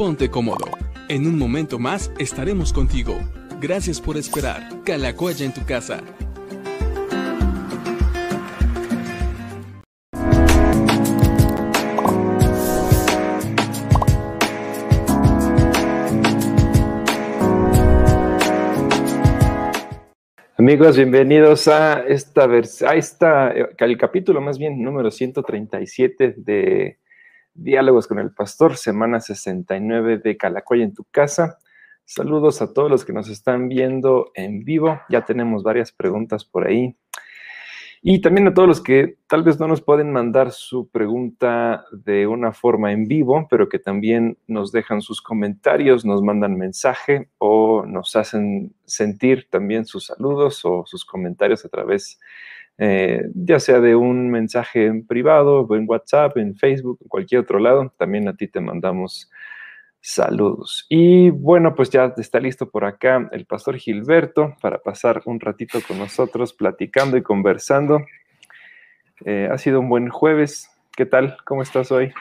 ponte cómodo. En un momento más estaremos contigo. Gracias por esperar. Calacoya en tu casa. Amigos, bienvenidos a esta a esta, el capítulo más bien número 137 de Diálogos con el Pastor, semana 69 de Calacoya en tu casa. Saludos a todos los que nos están viendo en vivo. Ya tenemos varias preguntas por ahí. Y también a todos los que tal vez no nos pueden mandar su pregunta de una forma en vivo, pero que también nos dejan sus comentarios, nos mandan mensaje o nos hacen sentir también sus saludos o sus comentarios a través, eh, ya sea de un mensaje en privado, en WhatsApp, en Facebook, en cualquier otro lado. También a ti te mandamos Saludos. Y bueno, pues ya está listo por acá el pastor Gilberto para pasar un ratito con nosotros platicando y conversando. Eh, ha sido un buen jueves. ¿Qué tal? ¿Cómo estás hoy?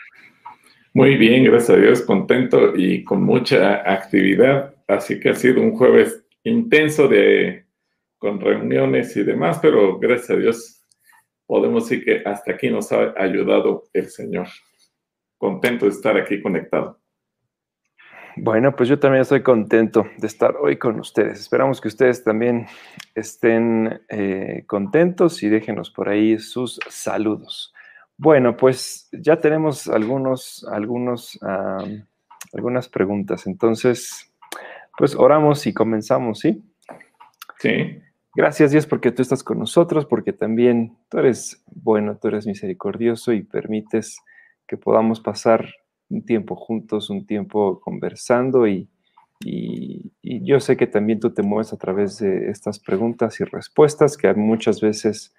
Muy bien, gracias a Dios, contento y con mucha actividad. Así que ha sido un jueves intenso de, con reuniones y demás, pero gracias a Dios podemos decir que hasta aquí nos ha ayudado el Señor. Contento de estar aquí conectado. Bueno, pues yo también estoy contento de estar hoy con ustedes. Esperamos que ustedes también estén eh, contentos y déjenos por ahí sus saludos. Bueno, pues ya tenemos algunos, algunos, algunas preguntas. Entonces, pues oramos y comenzamos, ¿sí? Sí. Gracias Dios porque tú estás con nosotros, porque también tú eres bueno, tú eres misericordioso y permites que podamos pasar un tiempo juntos, un tiempo conversando y, yo sé que también tú te mueves a través de estas preguntas y respuestas que muchas veces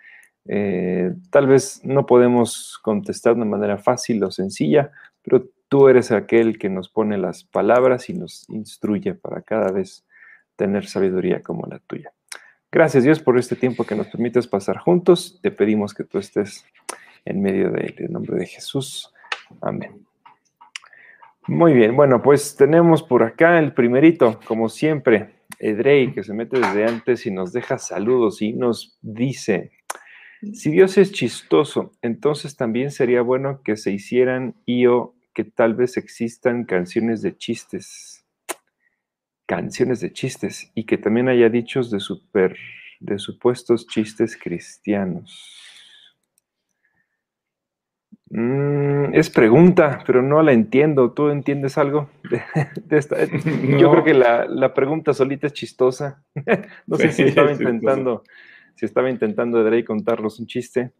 eh, tal vez no podemos contestar de manera fácil o sencilla, pero tú eres aquel que nos pone las palabras y nos instruye para cada vez tener sabiduría como la tuya. Gracias Dios por este tiempo que nos permites pasar juntos. Te pedimos que tú estés en medio de él. En nombre de Jesús. Amén. Muy bien, bueno, pues tenemos por acá el primerito, como siempre, Edrey, que se mete desde antes y nos deja saludos y nos dice, si Dios es chistoso, entonces también sería bueno que se hicieran y o que tal vez existan canciones de chistes, canciones de chistes, y que también haya dichos de super, de supuestos chistes cristianos. Mm, es pregunta, pero no la entiendo. ¿Tú entiendes algo de, esta? Yo creo que la, pregunta solita es chistosa. no sé si estaba intentando, si estaba intentando contarnos un chiste.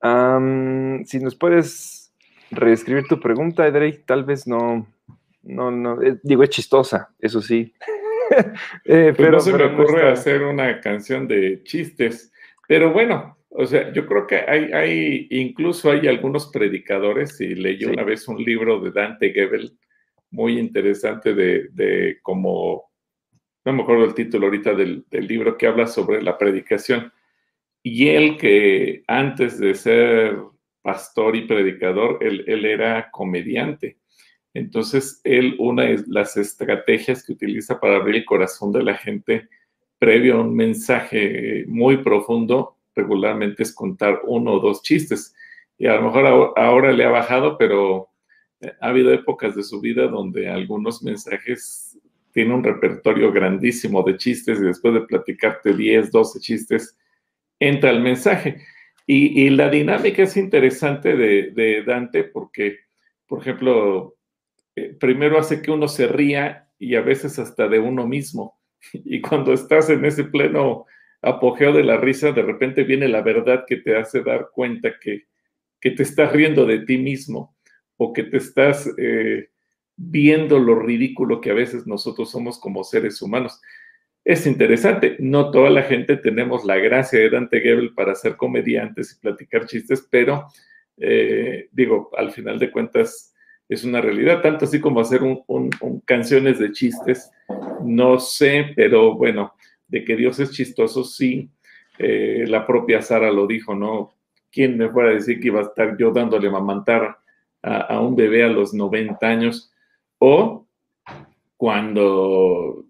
si nos puedes reescribir tu pregunta, Drake, tal vez no, no, no, eh, digo, es chistosa, eso sí. Eh, pues pero no se me ocurre hacer una canción de chistes, pero bueno, o sea, yo creo que hay, hay incluso hay algunos predicadores, y leí una vez un libro de Dante Gebel muy interesante de, de como, no me acuerdo el título ahorita del, del, libro, que habla sobre la predicación. Y él que antes de ser pastor y predicador, él, él era comediante. Entonces, él, una de las estrategias que utiliza para abrir el corazón de la gente previo a un mensaje muy profundo regularmente es contar uno o dos chistes. Y a lo mejor ahora le ha bajado, pero eh, ha habido épocas de su vida donde algunos mensajes tienen un repertorio grandísimo de chistes y después de platicarte 10, 12 chistes, entra el mensaje. Y, la dinámica es interesante de, Dante porque, por ejemplo, eh, primero hace que uno se ría y a veces hasta de uno mismo. Y cuando estás en ese pleno apogeo de la risa, de repente viene la verdad que te hace dar cuenta que, que te estás riendo de ti mismo o que te estás eh, viendo lo ridículo que a veces nosotros somos como seres humanos. Es interesante, no toda la gente tenemos la gracia de Dante Gebel para ser comediantes y platicar chistes, pero eh, digo, al final de cuentas es una realidad, tanto así como hacer un, canciones de chistes, no sé, pero bueno, de que Dios es chistoso, sí, eh, la propia Sara lo dijo, ¿no? ¿Quién me fuera a decir que iba a estar yo dándole mamantar a, a un bebé a los 90 años? O cuando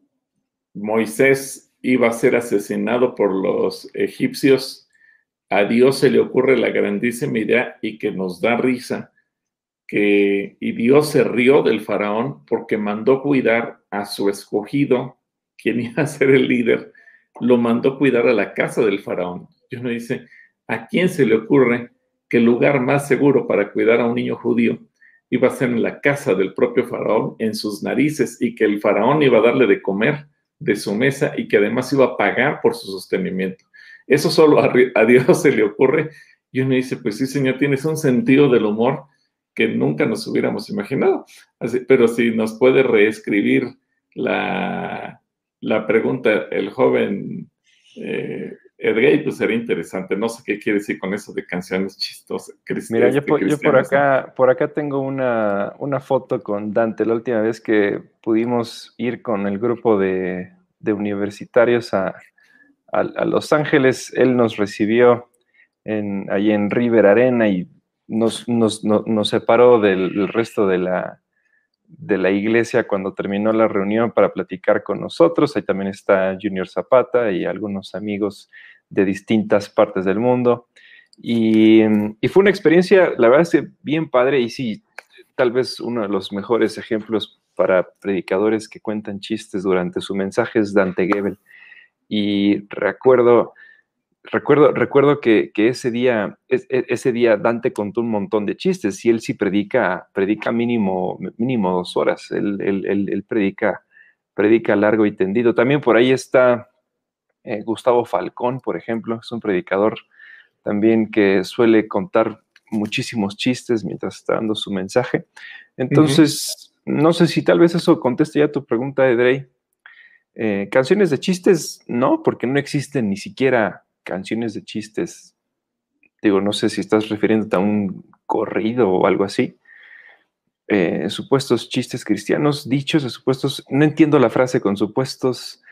Moisés iba a ser asesinado por los egipcios, a Dios se le ocurre la grandísima idea y que nos da risa, que y Dios se rió del faraón porque mandó cuidar a su escogido, quien iba a ser el líder, lo mandó cuidar a la casa del faraón. Y uno dice, ¿a quién se le ocurre que el lugar más seguro para cuidar a un niño judío iba a ser en la casa del propio faraón, en sus narices, y que el faraón iba a darle de comer de su mesa y que además iba a pagar por su sostenimiento? Eso solo a, Dios se le ocurre. Y uno dice, pues sí, Señor, tienes un sentido del humor que nunca nos hubiéramos imaginado. pero si nos puede reescribir la, la pregunta, el joven eh, Edgay, pues sería interesante. No sé qué quiere decir con eso de canciones chistosas. Mira, yo, por, acá, por acá tengo una, foto con Dante. La última vez que pudimos ir con el grupo de, universitarios a, Los Ángeles, él nos recibió en, ahí en River Arena y nos, nos, separó del resto de la, de la iglesia cuando terminó la reunión para platicar con nosotros. Ahí también está Junior Zapata y algunos amigos de distintas partes del mundo. Y, fue una experiencia, la verdad es bien padre y sí, tal vez uno de los mejores ejemplos para predicadores que cuentan chistes durante su mensaje es Dante Gebel. Y recuerdo recuerdo, recuerdo que, ese, día, e, ese día Dante contó un montón de chistes y él sí predica, predica mínimo, mínimo dos horas. Él, él, predica, predica largo y tendido. También por ahí está eh, Gustavo Falcón, por ejemplo, es un predicador también que suele contar muchísimos chistes mientras está dando su mensaje. Entonces, no sé si tal vez eso conteste ya tu pregunta, Edrey. Eh, canciones de chistes, no, porque no existen ni siquiera canciones de chistes. Digo, no sé si estás refiriéndote a un corrido o algo así. Eh, supuestos chistes cristianos, dichos de supuestos, no entiendo la frase con supuestos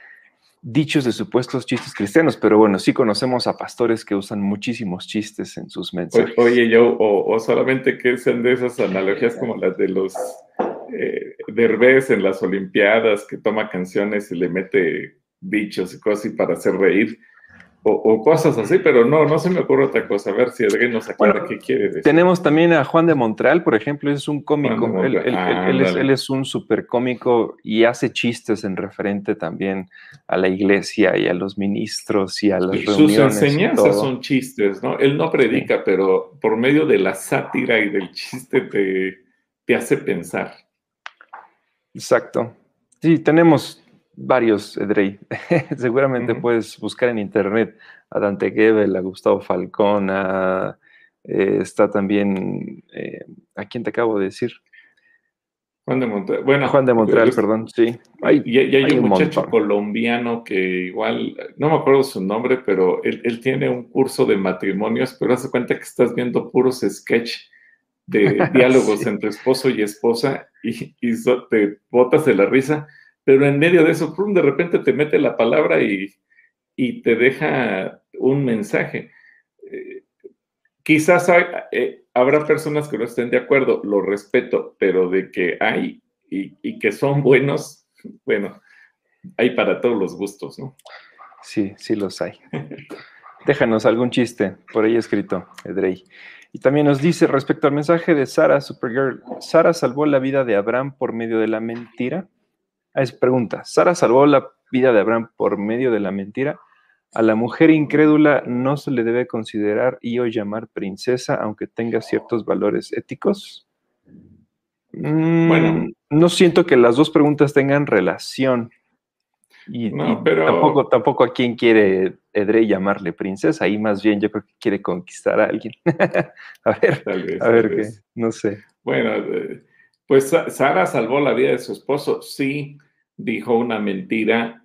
dichos de supuestos chistes cristianos, pero bueno, sí conocemos a pastores que usan muchísimos chistes en sus mensajes. Oye, yo, o, solamente que sean de esas analogías como las de los eh, derbés en las Olimpiadas, que toma canciones y le mete dichos y cosas así para hacer reír o, cosas así, pero no, no se me ocurre otra cosa. A ver si alguien nos aclara qué quiere decir. Tenemos también a Juan de Montreal, por ejemplo, es un cómico. Él, es, un súper cómico y hace chistes en referente también a la iglesia y a los ministros y a las reuniones. Sus enseñanzas son chistes, ¿no? Él no predica, pero por medio de la sátira y del chiste te, te hace pensar. Exacto. Sí, tenemos varios, Edrey. Seguramente puedes buscar en internet a Dante Gebel, a Gustavo Falcón, a, eh, está también, eh, ¿a quién te acabo de decir? Juan de Montreal. Bueno, Juan de Montreal, perdón, sí. y, hay, un, muchacho colombiano que igual, no me acuerdo su nombre, pero él, tiene un curso de matrimonios, pero hace cuenta que estás viendo puros sketch de diálogos entre esposo y esposa y, te botas de la risa pero en medio de eso, de repente te mete la palabra y, te deja un mensaje. Eh, quizás eh, habrá personas que no estén de acuerdo, lo respeto, pero de que hay y, que son buenos, bueno, hay para todos los gustos, ¿no? Sí, sí los hay. Déjanos algún chiste por ahí escrito, Edrey. Y también nos dice respecto al mensaje de Sara Supergirl, ¿Sara salvó la vida de Abraham por medio de la mentira? Es pregunta. ¿Sara salvó la vida de Abraham por medio de la mentira? A la mujer incrédula no se le debe considerar y o llamar princesa, aunque tenga ciertos valores éticos. Mm, bueno, no siento que las dos preguntas tengan relación. Y, tampoco, tampoco a quien quiere Edrey llamarle princesa, ahí más bien yo creo que quiere conquistar a alguien. a ver, a ver qué, no sé. Bueno, eh, pues Sara salvó la vida de su esposo, sí, dijo una mentira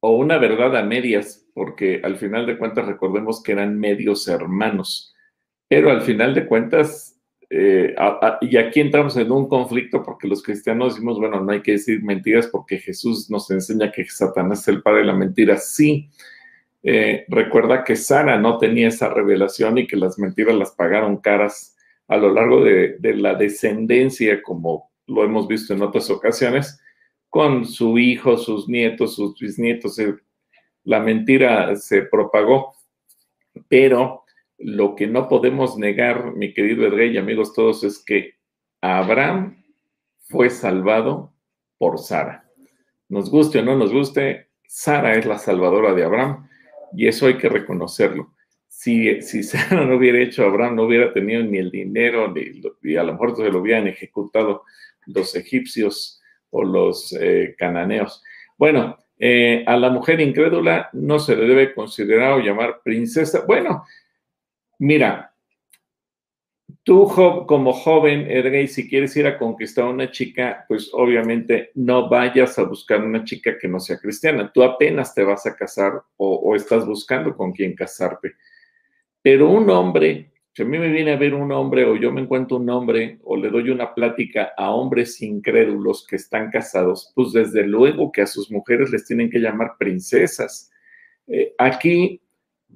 o una verdad a medias, porque al final de cuentas recordemos que eran medios hermanos, pero al final de cuentas, eh, y aquí entramos en un conflicto porque los cristianos decimos, bueno, no hay que decir mentiras porque Jesús nos enseña que Satanás es el padre de la mentira, sí. Eh, recuerda que Sara no tenía esa revelación y que las mentiras las pagaron caras a lo largo de, la descendencia como lo hemos visto en otras ocasiones, con su hijo, sus nietos, sus bisnietos. Eh, la mentira se propagó, pero lo que no podemos negar, mi querido Edrey y amigos todos, es que Abraham fue salvado por Sara. Nos guste o no nos guste, Sara es la salvadora de Abraham y eso hay que reconocerlo. Si, si Sara no hubiera hecho Abraham, no hubiera tenido ni el dinero, ni, y a lo mejor se lo hubieran ejecutado los egipcios o los eh, cananeos. Bueno, eh, a la mujer incrédula no se le debe considerar o llamar princesa. Bueno, mira, tú como joven, Edrey, si quieres ir a conquistar a una chica, pues obviamente no vayas a buscar una chica que no sea cristiana. Tú apenas te vas a casar o estás buscando con quién casarte. Pero un hombre si a mí me viene a ver un hombre o yo me encuentro un hombre o le doy una plática a hombres incrédulos que están casados, pues desde luego que a sus mujeres les tienen que llamar princesas. Eh, aquí,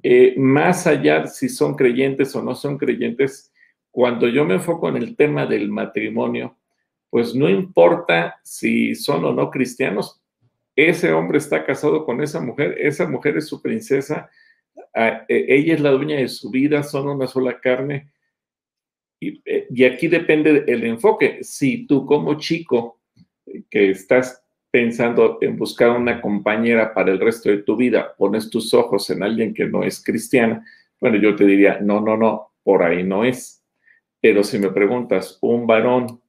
eh, más allá si son creyentes o no son creyentes, cuando yo me enfoco en el tema del matrimonio, pues no importa si son o no cristianos, ese hombre está casado con esa mujer, esa mujer es su princesa ella es la dueña de su vida, son una sola carne. Eh, y, aquí depende el enfoque. Si tú como chico que estás pensando en buscar una compañera para el resto de tu vida, pones tus ojos en alguien que no es cristiana, bueno, yo te diría, no, no, no, por ahí no es. Pero si me preguntas, un varón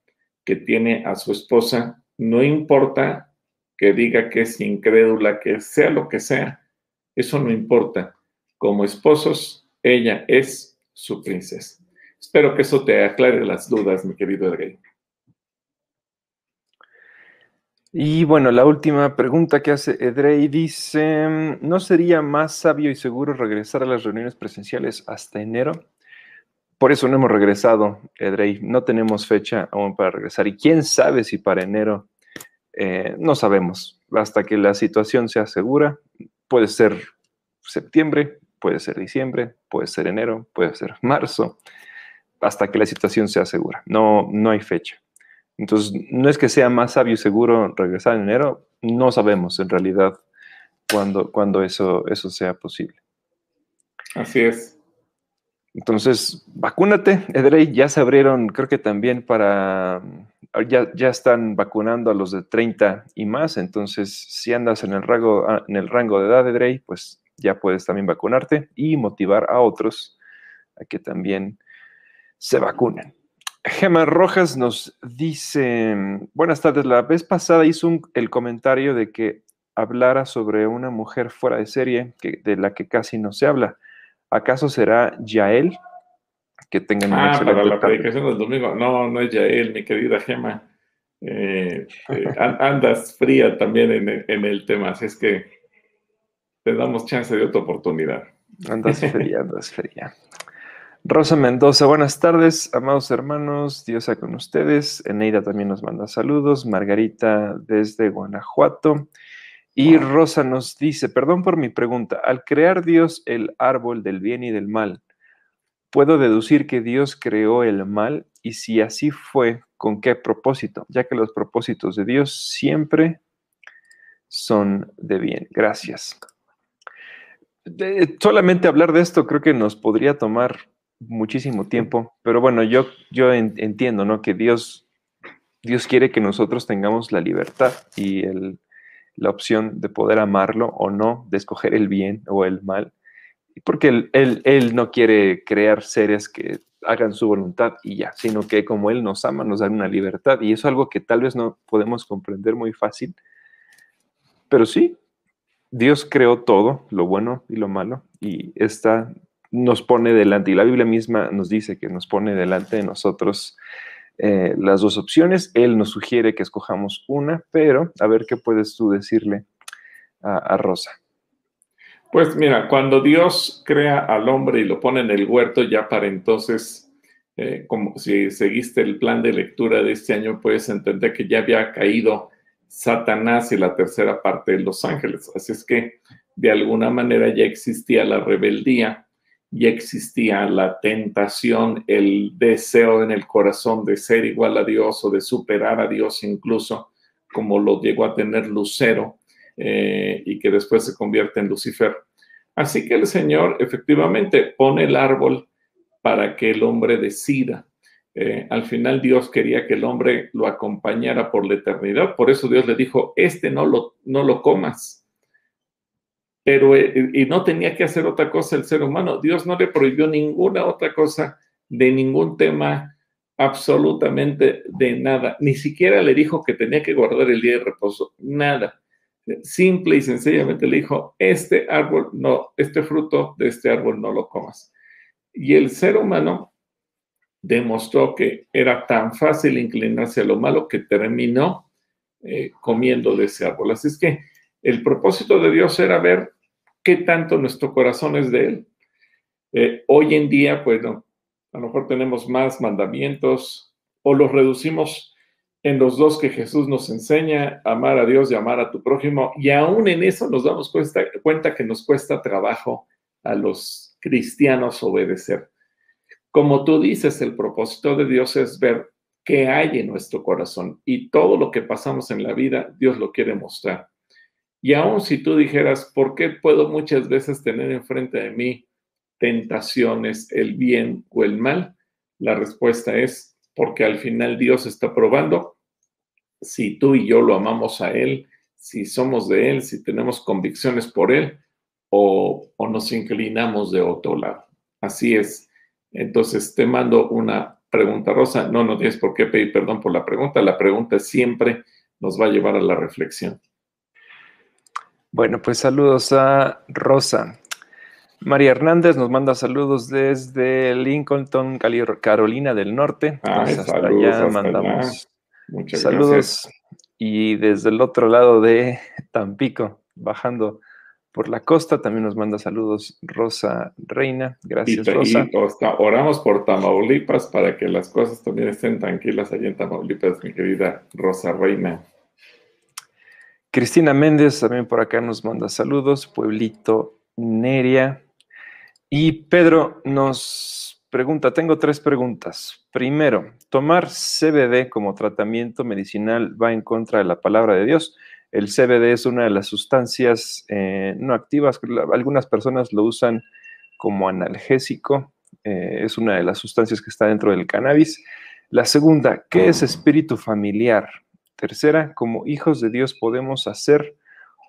que tiene a su esposa, no importa que diga que es incrédula, que sea lo que sea, eso no importa como esposos, ella es su princesa. Espero que eso te aclare las dudas, mi querido Edrey. Y bueno, la última pregunta que hace Edrey dice, ¿no sería más sabio y seguro regresar a las reuniones presenciales hasta enero? Por eso no hemos regresado, Edrey. No tenemos fecha aún para regresar. Y quién sabe si para enero, eh, no sabemos. Hasta que la situación sea segura, puede ser septiembre, puede ser diciembre, puede ser enero, puede ser marzo, hasta que la situación sea segura. No, no hay fecha. Entonces, no es que sea más sabio y seguro regresar en enero, no sabemos en realidad cuándo, cuando eso, eso sea posible. Así es. Entonces, vacúnate, Edrey, ya se abrieron, creo que también para, ya, ya están vacunando a los de 30 y más, entonces si andas en el rango, en el rango de edad, Edrey, pues ya puedes también vacunarte y motivar a otros a que también se vacunen. Gemma Rojas nos dice, buenas tardes, la vez pasada hizo el comentario de que hablara sobre una mujer fuera de serie que, de la que casi no se habla. ¿Acaso será Yael? Que tengan Ah, para la predicación del domingo. No, no es Yael, mi querida Gemma. Eh, eh, andas fría también en, en el tema, así es que te damos chance de otra oportunidad. Andas fría, andas fría. Rosa Mendoza, buenas tardes, amados hermanos, Dios sea con ustedes. Eneida también nos manda saludos, Margarita desde Guanajuato. Y Rosa nos dice, perdón por mi pregunta, al crear Dios el árbol del bien y del mal, ¿puedo deducir que Dios creó el mal? Y si así fue, ¿con qué propósito? Ya que los propósitos de Dios siempre son de bien. Gracias solamente hablar de esto creo que nos podría tomar muchísimo tiempo, pero bueno, yo, yo entiendo, ¿no? Que Dios, Dios quiere que nosotros tengamos la libertad y la opción de poder amarlo o no, de escoger el bien o el mal, porque él, él, él no quiere crear seres que hagan su voluntad y ya, sino que como Él nos ama, nos da una libertad y eso es algo que tal vez no podemos comprender muy fácil, pero sí, Dios creó todo, lo bueno y lo malo, y esta nos pone delante, y la Biblia misma nos dice que nos pone delante de nosotros eh, las dos opciones. Él nos sugiere que escojamos una, pero a ver qué puedes tú decirle a, Rosa. Pues mira, cuando Dios crea al hombre y lo pone en el huerto, ya para entonces, eh, como si seguiste el plan de lectura de este año, puedes entender que ya había caído Satanás y la tercera parte de los ángeles. Así es que de alguna manera ya existía la rebeldía ya existía la tentación, el deseo en el corazón de ser igual a Dios o de superar a Dios incluso, como lo llegó a tener Lucero eh, y que después se convierte en Lucifer. Así que el Señor efectivamente pone el árbol para que el hombre decida. Eh, al final Dios quería que el hombre lo acompañara por la eternidad, por eso Dios le dijo, este no lo, no lo comas pero eh, y no tenía que hacer otra cosa el ser humano. Dios no le prohibió ninguna otra cosa de ningún tema, absolutamente de nada. Ni siquiera le dijo que tenía que guardar el día de reposo, nada. Simple y sencillamente le dijo, este árbol no, este fruto de este árbol no lo comas. Y el ser humano demostró que era tan fácil inclinarse a lo malo que terminó eh, comiendo de ese árbol. Así es que el propósito de Dios era ver qué tanto nuestro corazón es de Él. Eh, hoy en día, pues a lo mejor tenemos más mandamientos o los reducimos en los dos que Jesús nos enseña, amar a Dios y amar a tu prójimo, y aún en eso nos damos cuenta, cuenta que nos cuesta trabajo a los cristianos obedecer. Como tú dices, el propósito de Dios es ver qué hay en nuestro corazón y todo lo que pasamos en la vida, Dios lo quiere mostrar. Y aún si tú dijeras, ¿por qué puedo muchas veces tener enfrente de mí tentaciones, el bien o el mal? La respuesta es porque al final Dios está probando si tú y yo lo amamos a Él, si somos de Él, si tenemos convicciones por Él o, o nos inclinamos de otro lado. Así es. Entonces te mando una pregunta, Rosa. No, no tienes por qué pedir perdón por la pregunta. La pregunta siempre nos va a llevar a la reflexión. Bueno, pues saludos a Rosa. María Hernández nos manda saludos desde Lincolnton, Carolina del Norte. hasta allá mandamos Muchas saludos. Y desde el otro lado de Tampico, bajando por la costa, también nos manda saludos Rosa Reina. Gracias, Rosa. oramos por Tamaulipas para que las cosas también estén tranquilas allí en Tamaulipas, mi querida Rosa Reina. Cristina Méndez también por acá nos manda saludos. Pueblito Neria. Y Pedro nos pregunta, tengo tres preguntas. Primero, ¿tomar CBD como tratamiento medicinal va en contra de la palabra de Dios? El CBD es una de las sustancias eh, no activas. Algunas personas lo usan como analgésico. Eh, es una de las sustancias que está dentro del cannabis. La segunda, ¿qué es espíritu familiar? Tercera, como hijos de Dios podemos hacer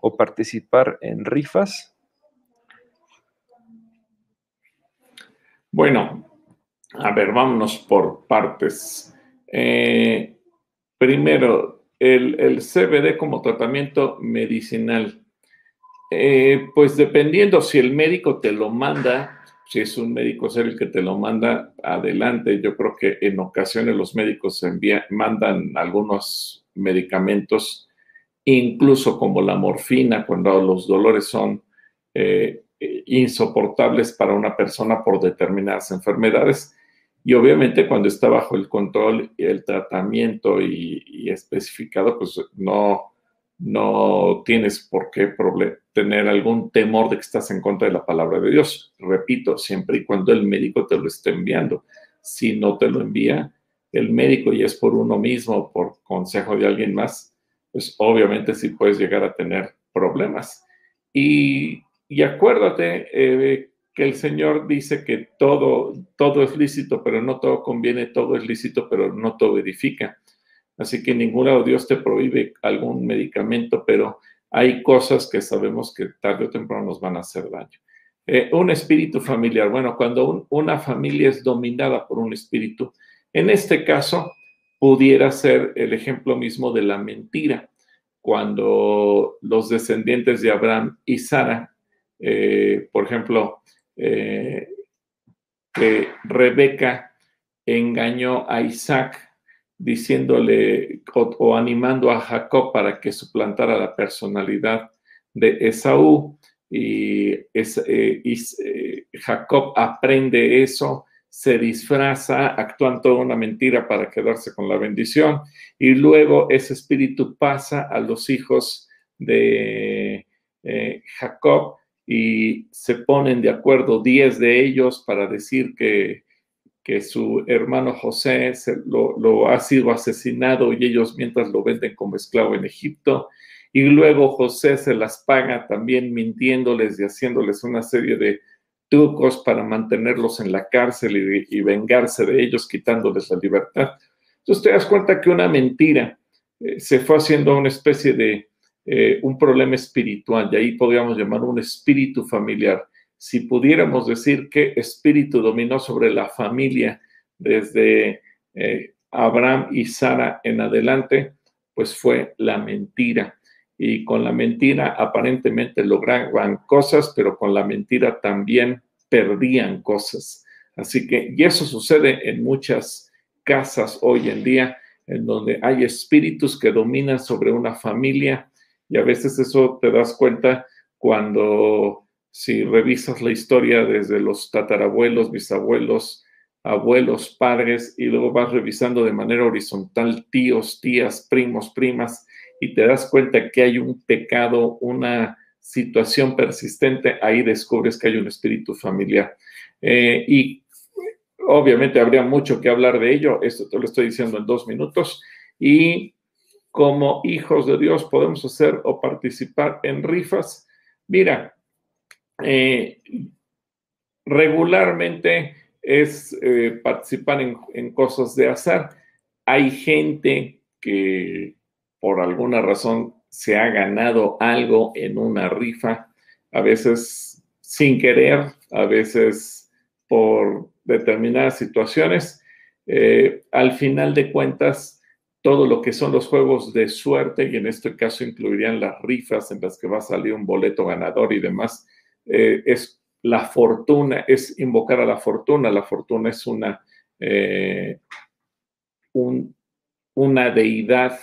o participar en rifas. Bueno, a ver, vámonos por partes. Eh, primero, el, CBD como tratamiento medicinal. Eh, pues dependiendo si el médico te lo manda, si es un médico serio el que te lo manda, adelante. Yo creo que en ocasiones los médicos mandan algunos medicamentos, incluso como la morfina, cuando los dolores son eh, insoportables para una persona por determinadas enfermedades. Y obviamente cuando está bajo el control y el tratamiento y, especificado, pues no, no tienes por qué tener algún temor de que estás en contra de la palabra de Dios. Repito, siempre y cuando el médico te lo esté enviando. Si no te lo envía, el médico y es por uno mismo, por consejo de alguien más, pues obviamente sí puedes llegar a tener problemas. Y, acuérdate eh, que el Señor dice que todo, todo es lícito, pero no todo conviene, todo es lícito, pero no todo edifica. Así que ninguno de Dios te prohíbe algún medicamento, pero hay cosas que sabemos que tarde o temprano nos van a hacer daño. Eh, un espíritu familiar. Bueno, cuando una familia es dominada por un espíritu, en este caso, pudiera ser el ejemplo mismo de la mentira, cuando los descendientes de Abraham y Sara, eh, por ejemplo, eh, que Rebeca engañó a Isaac diciéndole o, animando a Jacob para que suplantara la personalidad de Esaú. Y, eh, Jacob aprende eso se disfraza, actúan toda una mentira para quedarse con la bendición. Y luego ese espíritu pasa a los hijos de eh, Jacob y se ponen de acuerdo 10 de ellos para decir que, que su hermano José lo, lo, ha sido asesinado y ellos mientras lo venden como esclavo en Egipto. Y luego José se las paga también mintiéndoles y haciéndoles una serie de trucos para mantenerlos en la cárcel y, y vengarse de ellos, quitándoles la libertad. Entonces te das cuenta que una mentira eh, se fue haciendo una especie de eh, un problema espiritual, y ahí podríamos llamar un espíritu familiar. Si pudiéramos decir qué espíritu dominó sobre la familia desde eh, Abraham y Sara en adelante, pues fue la mentira. Y con la mentira aparentemente lograban cosas, pero con la mentira también perdían cosas. Así que, y eso sucede en muchas casas hoy en día, en donde hay espíritus que dominan sobre una familia y a veces eso te das cuenta cuando si revisas la historia desde los tatarabuelos, bisabuelos, abuelos, padres, y luego vas revisando de manera horizontal tíos, tías, primos, primas, y te das cuenta que hay un pecado, una situación persistente, ahí descubres que hay un espíritu familiar. Eh, y obviamente habría mucho que hablar de ello, esto te lo estoy diciendo en dos minutos, y como hijos de Dios podemos hacer o participar en rifas. Mira, eh, regularmente es eh, participar en, cosas de azar. Hay gente que por alguna razón se ha ganado algo en una rifa, a veces sin querer, a veces por determinadas situaciones. Eh, al final de cuentas, todo lo que son los juegos de suerte, y en este caso incluirían las rifas en las que va a salir un boleto ganador y demás, eh, es la fortuna, es invocar a la fortuna. La fortuna es una, eh, una deidad,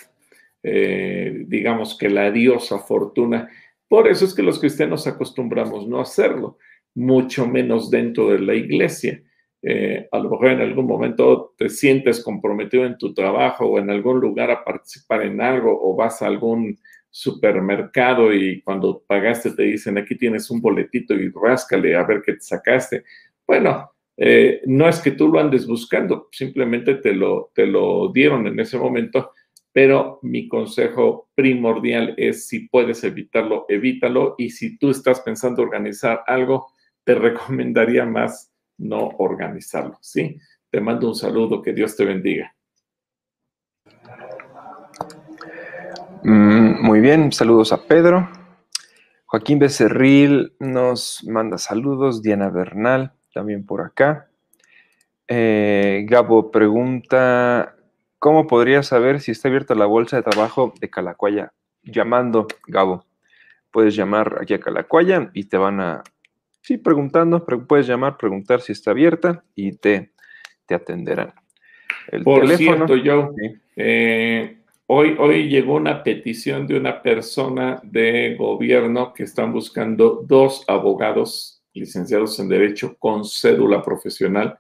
eh, digamos que la diosa fortuna. Por eso es que los cristianos acostumbramos no hacerlo, mucho menos dentro de la iglesia. Eh, a lo mejor en algún momento te sientes comprometido en tu trabajo o en algún lugar a participar en algo o vas a algún supermercado y cuando pagaste te dicen aquí tienes un boletito y ráscale a ver qué te sacaste. Bueno, eh, no es que tú lo andes buscando, simplemente te lo, te lo dieron en ese momento, pero mi consejo primordial es si puedes evitarlo, evítalo y si tú estás pensando organizar algo, te recomendaría más no organizarlo, ¿sí? Te mando un saludo, que Dios te bendiga. Mm, muy bien, saludos a Pedro. Joaquín Becerril nos manda saludos, Diana Bernal también por acá. Eh, Gabo pregunta, ¿cómo podría saber si está abierta la bolsa de trabajo de Calacuaya? Llamando, Gabo. Puedes llamar aquí a Calacuaya y te van a Sí, preguntando, puedes llamar, preguntar si está abierta y te, te atenderán. El Por cierto, yo, eh, hoy, hoy llegó una petición de una persona de gobierno que están buscando dos abogados licenciados en Derecho con cédula profesional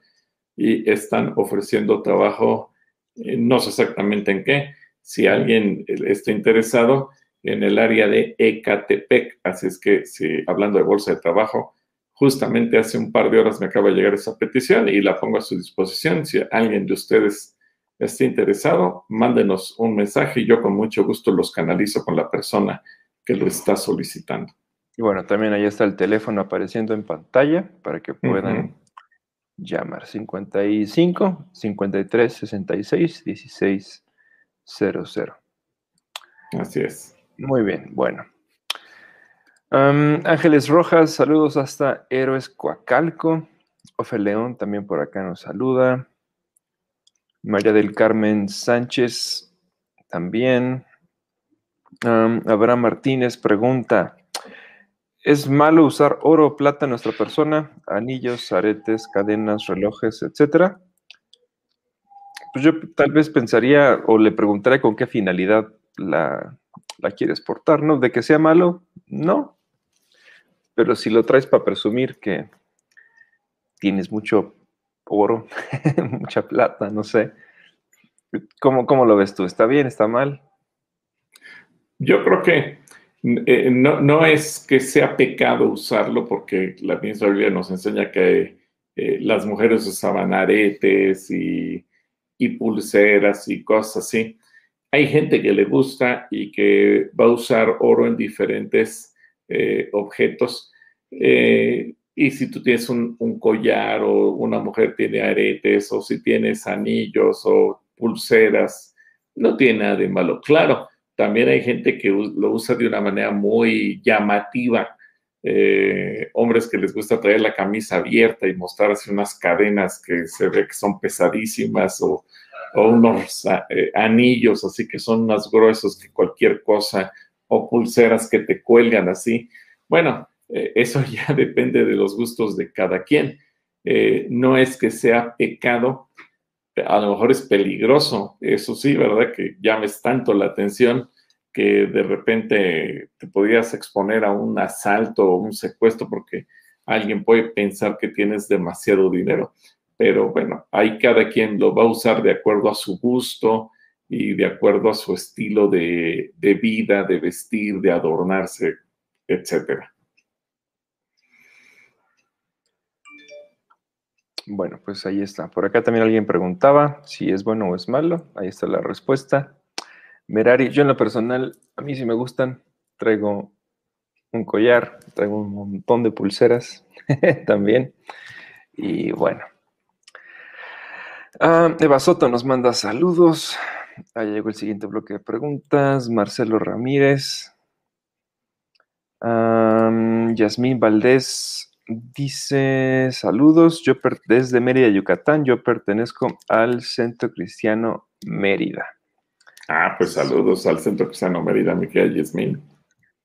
y están ofreciendo trabajo, eh, no sé exactamente en qué, si alguien está interesado en el área de Ecatepec, así es que si hablando de bolsa de trabajo, Justamente hace un par de horas me acaba de llegar esa petición y la pongo a su disposición. Si alguien de ustedes esté interesado, mándenos un mensaje y yo con mucho gusto los canalizo con la persona que lo está solicitando. Y bueno, también ahí está el teléfono apareciendo en pantalla para que puedan llamar 55 53 66 16 00. Así es. Muy bien, bueno. Ángeles Rojas, saludos hasta Héroes Coacalco. Ofe León también por acá nos saluda. María del Carmen Sánchez también. Abraham Martínez pregunta, ¿es malo usar oro o plata en nuestra persona? Anillos, aretes, cadenas, relojes, etcétera. Pues yo tal vez pensaría o le preguntaría con qué finalidad la, la quieres portar, ¿no? De que sea malo, no, pero si lo traes para presumir que tienes mucho oro, mucha plata, no sé. ¿Cómo, ¿Cómo lo ves tú? ¿Está bien? ¿Está mal? Yo creo que eh, no, no, es que sea pecado usarlo, porque la misma Biblia nos enseña que eh, las mujeres usaban aretes y, y, pulseras y cosas así. Hay gente que le gusta y que va a usar oro en diferentes eh, objetos. y si tú tienes un, collar o una mujer tiene aretes o si tienes anillos o pulseras, no tiene nada de malo. Claro, también hay gente que lo usa de una manera muy llamativa. Eh, hombres que les gusta traer la camisa abierta y mostrar así unas cadenas que se ve que son pesadísimas o, unos eh, anillos así que son más gruesos que cualquier cosa o pulseras que te cuelgan así. Bueno, eh, eso ya depende de los gustos de cada quien. no es que sea pecado a lo mejor es peligroso, eso sí, ¿verdad? Que llames tanto la atención que de repente te podrías exponer a un asalto o un secuestro porque alguien puede pensar que tienes demasiado dinero. Pero bueno, ahí cada quien lo va a usar de acuerdo a su gusto y de acuerdo a su estilo de, de vida, de vestir, de adornarse, etcétera. Bueno, pues ahí está. Por acá también alguien preguntaba si es bueno o es malo. Ahí está la respuesta. Merari, yo en lo personal, a mí sí me gustan. Traigo un collar, traigo un montón de pulseras también. Y bueno. Ah, Eva Soto nos manda saludos. Ahí llegó el siguiente bloque de preguntas. Marcelo Ramírez. Yasmín Valdés Dice, saludos, yo desde Mérida, Yucatán, yo pertenezco al Centro Cristiano Mérida. Ah, pues saludos al Centro Cristiano Mérida, mi querida Yasmín.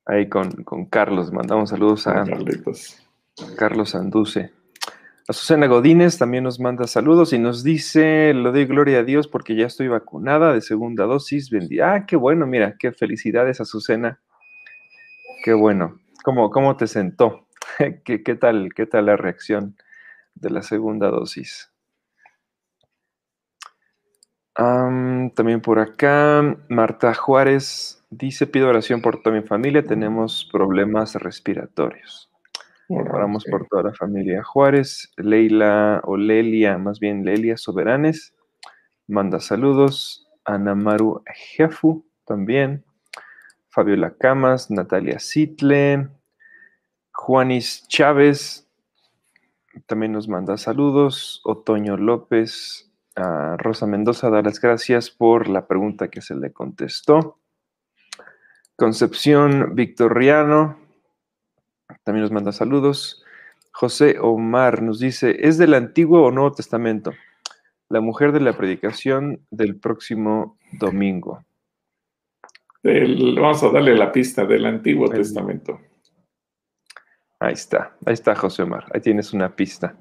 Ahí con, Carlos, mandamos saludos a Carlos Anduce. Azucena Godínez también nos manda saludos y nos dice, lo doy gloria a Dios porque ya estoy vacunada de segunda dosis. Ah, qué bueno, mira, qué felicidades, Azucena. Qué bueno. ¿Cómo, cómo te sentó? ¿Qué, tal, ¿Qué tal la reacción de la segunda dosis? también por acá, Marta Juárez dice, pido oración por toda mi familia, tenemos problemas respiratorios. Oramos por toda la familia Juárez. Leila o Lelia, más bien Lelia Soberanes, manda saludos. Ana Maru Jefu también. Fabiola Camas, Natalia Sitle, Juanis Chávez también nos manda saludos. Otoño López, Rosa Mendoza da las gracias por la pregunta que se le contestó. Concepción Victoriano también nos manda saludos. José Omar nos dice, ¿es del Antiguo o Nuevo Testamento? La mujer de la predicación del próximo domingo. vamos a darle la pista del Antiguo Testamento. Ahí está, ahí está José Omar, ahí tienes una pista.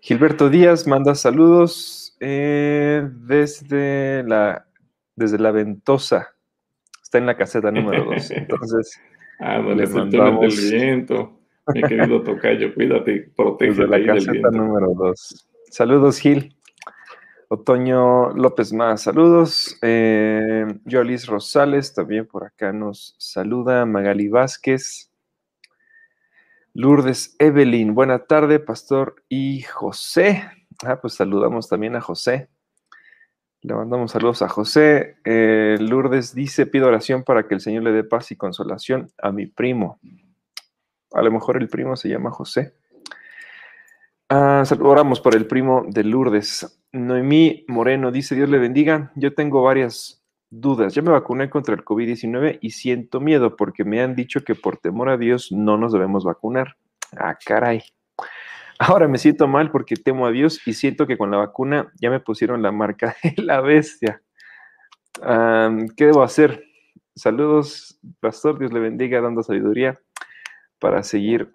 Gilberto Díaz manda saludos eh, desde, la, desde la Ventosa. Está en la caseta número 2. Entonces, ah, le mandamos... del viento. Mi querido Tocayo, cuídate, protege la caseta número 2. Saludos, Gil. Otoño López más, saludos. Eh, Yolis Rosales también por acá nos saluda. Magali Vázquez. Lourdes Evelyn, buena tarde, pastor y José. Ah, pues saludamos también a José. Le mandamos saludos a José. Eh, Lourdes dice, pido oración para que el Señor le dé paz y consolación a mi primo. A lo mejor el primo se llama José. Ah, oramos por el primo de Lourdes. Noemí Moreno dice, Dios le bendiga. Yo tengo varias dudas. Ya me vacuné contra el COVID-19 y siento miedo porque me han dicho que por temor a Dios no nos debemos vacunar. Ah, caray. Ahora me siento mal porque temo a Dios y siento que con la vacuna ya me pusieron la marca de la bestia. ¿Qué debo hacer? Saludos, pastor, Dios le bendiga dando sabiduría para seguir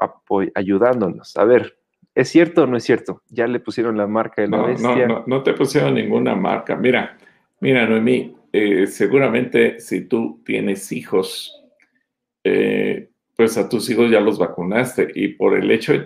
ayudándonos. A ver, ¿es cierto o no es cierto? Ya le pusieron la marca de la bestia. No, no, no te pusieron ninguna marca. Mira, mira, Noemí, eh, seguramente si tú tienes hijos, eh, pues a tus hijos ya los vacunaste y por el hecho de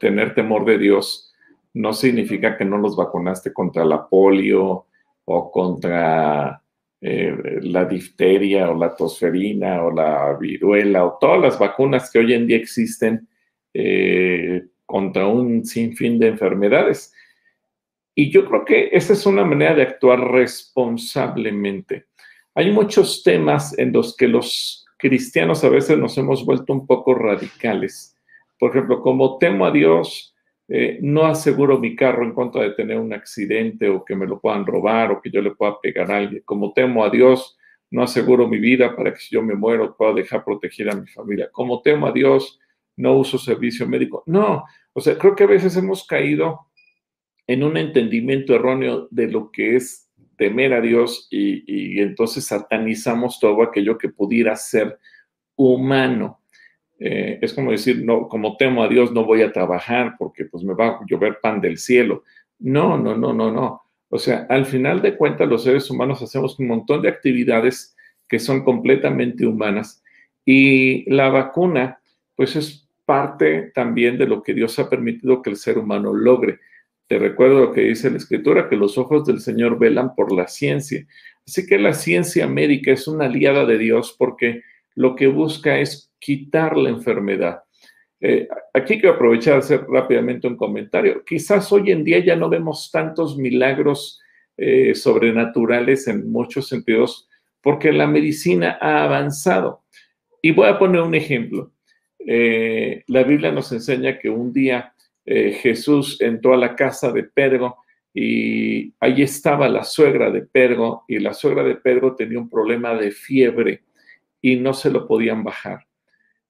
tener temor de Dios no significa que no los vacunaste contra la polio o contra eh, la difteria o la tosferina o la viruela o todas las vacunas que hoy en día existen eh, contra un sinfín de enfermedades. Y yo creo que esa es una manera de actuar responsablemente. Hay muchos temas en los que los cristianos a veces nos hemos vuelto un poco radicales. Por ejemplo, como temo a Dios, eh, no aseguro mi carro en contra de tener un accidente o que me lo puedan robar o que yo le pueda pegar a alguien. Como temo a Dios, no aseguro mi vida para que si yo me muero pueda dejar proteger a mi familia. Como temo a Dios, no uso servicio médico. No, o sea, creo que a veces hemos caído en un entendimiento erróneo de lo que es temer a Dios y, entonces satanizamos todo aquello que pudiera ser humano. Eh, es como decir, no, como temo a Dios no voy a trabajar porque pues me va a llover pan del cielo. No, no, no, no, no. O sea, al final de cuentas los seres humanos hacemos un montón de actividades que son completamente humanas y la vacuna pues es parte también de lo que Dios ha permitido que el ser humano logre. Te recuerdo lo que dice la escritura, que los ojos del Señor velan por la ciencia. Así que la ciencia médica es una aliada de Dios porque lo que busca es quitar la enfermedad. Eh, aquí quiero aprovechar hacer rápidamente un comentario. Quizás hoy en día ya no vemos tantos milagros eh, sobrenaturales en muchos sentidos porque la medicina ha avanzado. Y voy a poner un ejemplo. Eh, la Biblia nos enseña que un día eh, Jesús entró a la casa de Pedro y ahí estaba la suegra de Pedro y la suegra de Pedro tenía un problema de fiebre y no se lo podían bajar.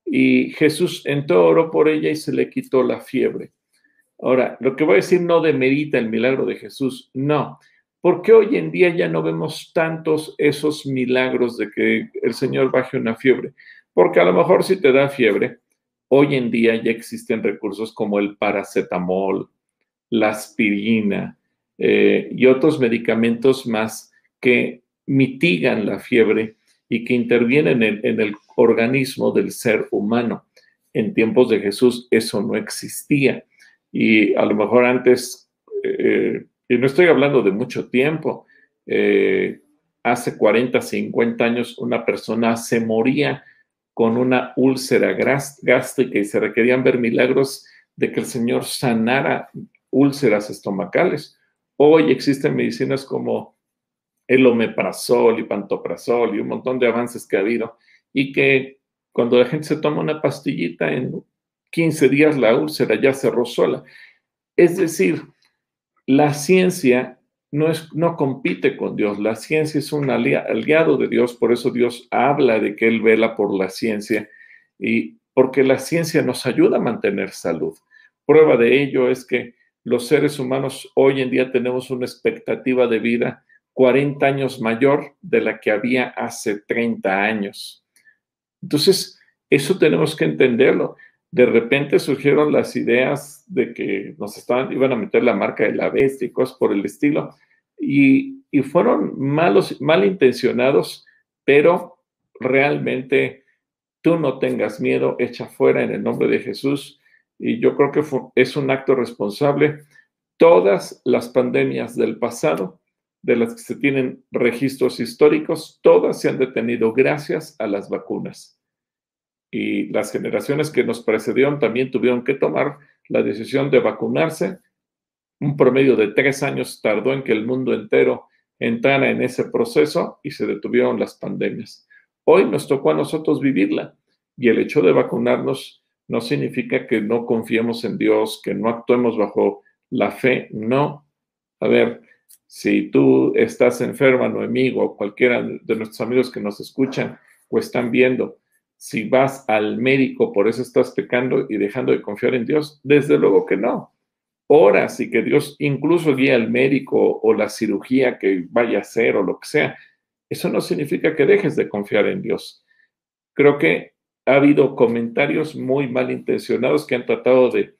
Y Jesús entró, oró por ella y se le quitó la fiebre. Ahora, lo que voy a decir no demerita el milagro de Jesús, no, porque hoy en día ya no vemos tantos esos milagros de que el Señor baje una fiebre, porque a lo mejor si te da fiebre, Hoy en día ya existen recursos como el paracetamol, la aspirina eh, y otros medicamentos más que mitigan la fiebre y que intervienen en, el organismo del ser humano. En tiempos de Jesús eso no existía y a lo mejor antes, eh, y no estoy hablando de mucho tiempo, eh, hace 40, 50 años una persona se moría con una úlcera gástrica y se requerían ver milagros de que el Señor sanara úlceras estomacales. Hoy existen medicinas como el omeprazol y pantoprazol y un montón de avances que ha habido y que cuando la gente se toma una pastillita en 15 días la úlcera ya cerró sola. Es decir, la ciencia no, es, no compite con Dios. La ciencia es un aliado de Dios, por eso Dios habla de que Él vela por la ciencia y porque la ciencia nos ayuda a mantener salud. Prueba de ello es que los seres humanos hoy en día tenemos una expectativa de vida 40 años mayor de la que había hace 30 años. Entonces, eso tenemos que entenderlo. De repente surgieron las ideas de que nos estaban, iban a meter la marca de la bestia y cosas por el estilo y, fueron malos, malintencionados, pero realmente tú no tengas miedo, echa fuera en el nombre de Jesús. Y yo creo que es un acto responsable. Todas las pandemias del pasado, de las que se tienen registros históricos, todas se han detenido gracias a las vacunas. Y las generaciones que nos precedieron también tuvieron que tomar la decisión de vacunarse un promedio de tres años tardó en que el mundo entero entrara en ese proceso y se detuvieron las pandemias. Hoy nos tocó a nosotros vivirla y el hecho de vacunarnos no significa que no confiemos en Dios, que no actuemos bajo la fe, no. A ver, si tú estás enferma, Noemí, o cualquiera de nuestros amigos que nos escuchan o están viendo, si vas al médico, por eso estás pecando y dejando de confiar en Dios, desde luego que no horas y que Dios incluso guíe al médico o la cirugía que vaya a hacer o lo que sea, eso no significa que dejes de confiar en Dios. Creo que ha habido comentarios muy malintencionados que han tratado de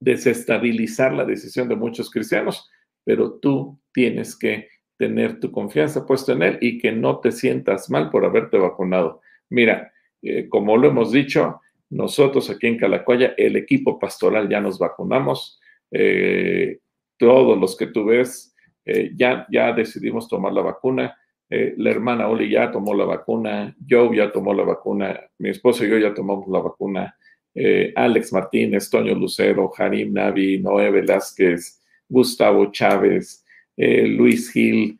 desestabilizar la decisión de muchos cristianos, pero tú tienes que tener tu confianza puesta en Él y que no te sientas mal por haberte vacunado. Mira, eh, como lo hemos dicho, nosotros aquí en Calacoya, el equipo pastoral ya nos vacunamos. Eh, todos los que tú ves, eh, ya, ya decidimos tomar la vacuna. la hermana Oli ya tomó la vacuna, Joe ya tomó la vacuna, mi esposo y yo ya tomamos la vacuna, Alex Martínez, Toño Lucero, Harim Navi, Noé Velázquez, Gustavo Chávez, Luis Gil,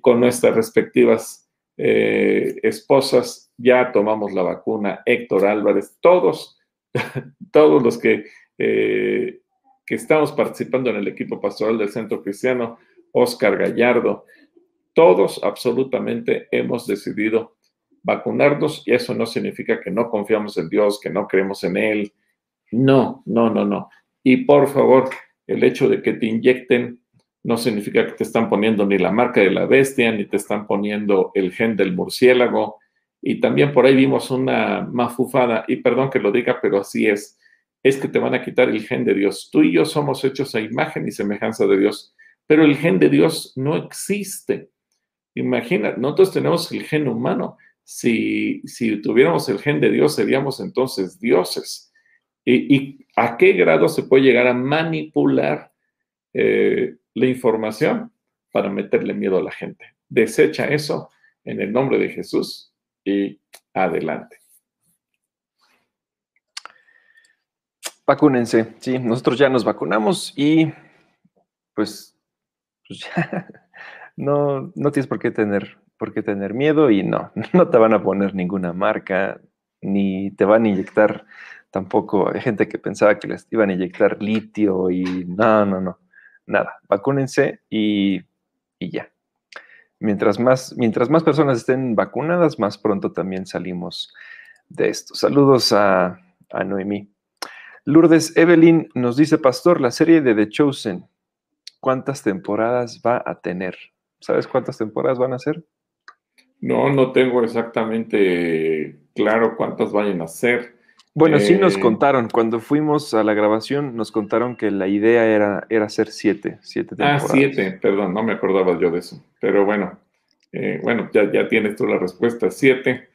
con nuestras respectivas esposas, ya tomamos la vacuna, Héctor Álvarez, todos, todos los que, que estamos participando en el equipo pastoral del Centro Cristiano, Oscar Gallardo, todos absolutamente hemos decidido vacunarnos y eso no significa que no confiamos en Dios, que no creemos en Él. No, no, no, no. Y por favor, el hecho de que te inyecten no significa que te están poniendo ni la marca de la bestia, ni te están poniendo el gen del murciélago. Y también por ahí vimos una mafufada, y perdón que lo diga, pero así es, es que te van a quitar el gen de Dios. Tú y yo somos hechos a imagen y semejanza de Dios, pero el gen de Dios no existe. Imagina, nosotros tenemos el gen humano. Si, si tuviéramos el gen de Dios, seríamos entonces dioses. ¿Y, a qué grado se puede llegar a manipular eh, la información para meterle miedo a la gente? Desecha eso en el nombre de Jesús y adelante. Vacúnense, sí, nosotros ya nos vacunamos y pues, pues ya no, no tienes por qué tener, por qué tener miedo y no, no te van a poner ninguna marca, ni te van a inyectar tampoco. Hay gente que pensaba que les iban a inyectar litio y no, no, no, nada. Vacúnense y, y ya. Mientras más, mientras más personas estén vacunadas, más pronto también salimos de esto. Saludos a, a Noemí. Lourdes Evelyn nos dice, Pastor, la serie de The Chosen, ¿cuántas temporadas va a tener? ¿Sabes cuántas temporadas van a ser? No, no tengo exactamente claro cuántas vayan a ser. Bueno, sí nos eh, contaron, cuando fuimos a la grabación, nos contaron que la idea era, era hacer siete, siete ah, temporadas. Ah, siete, perdón, no me acordaba yo de eso. Pero bueno, eh, bueno, ya, ya tienes tú la respuesta, siete.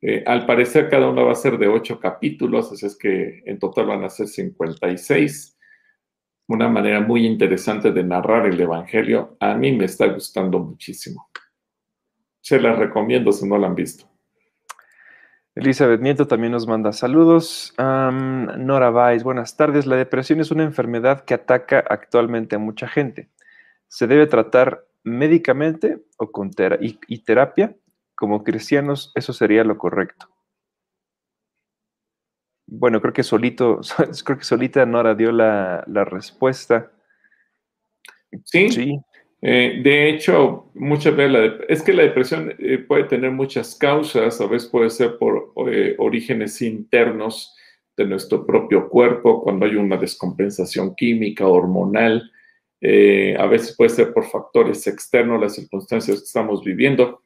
Eh, al parecer cada uno va a ser de ocho capítulos, así es que en total van a ser 56 una manera muy interesante de narrar el Evangelio. A mí me está gustando muchísimo. Se las recomiendo si no la han visto. Elizabeth Nieto también nos manda saludos. Nora Weiss, buenas tardes. La depresión es una enfermedad que ataca actualmente a mucha gente. ¿Se debe tratar médicamente o con y terapia? Como cristianos, eso sería lo correcto. Bueno, creo que solito, creo que solita Nora dio la, respuesta. Sí. sí. Eh, de hecho, muchas veces es que la depresión eh, puede tener muchas causas, a veces puede ser por eh, orígenes internos de nuestro propio cuerpo, cuando hay una descompensación química, hormonal, a veces puede ser por factores externos, las circunstancias que estamos viviendo.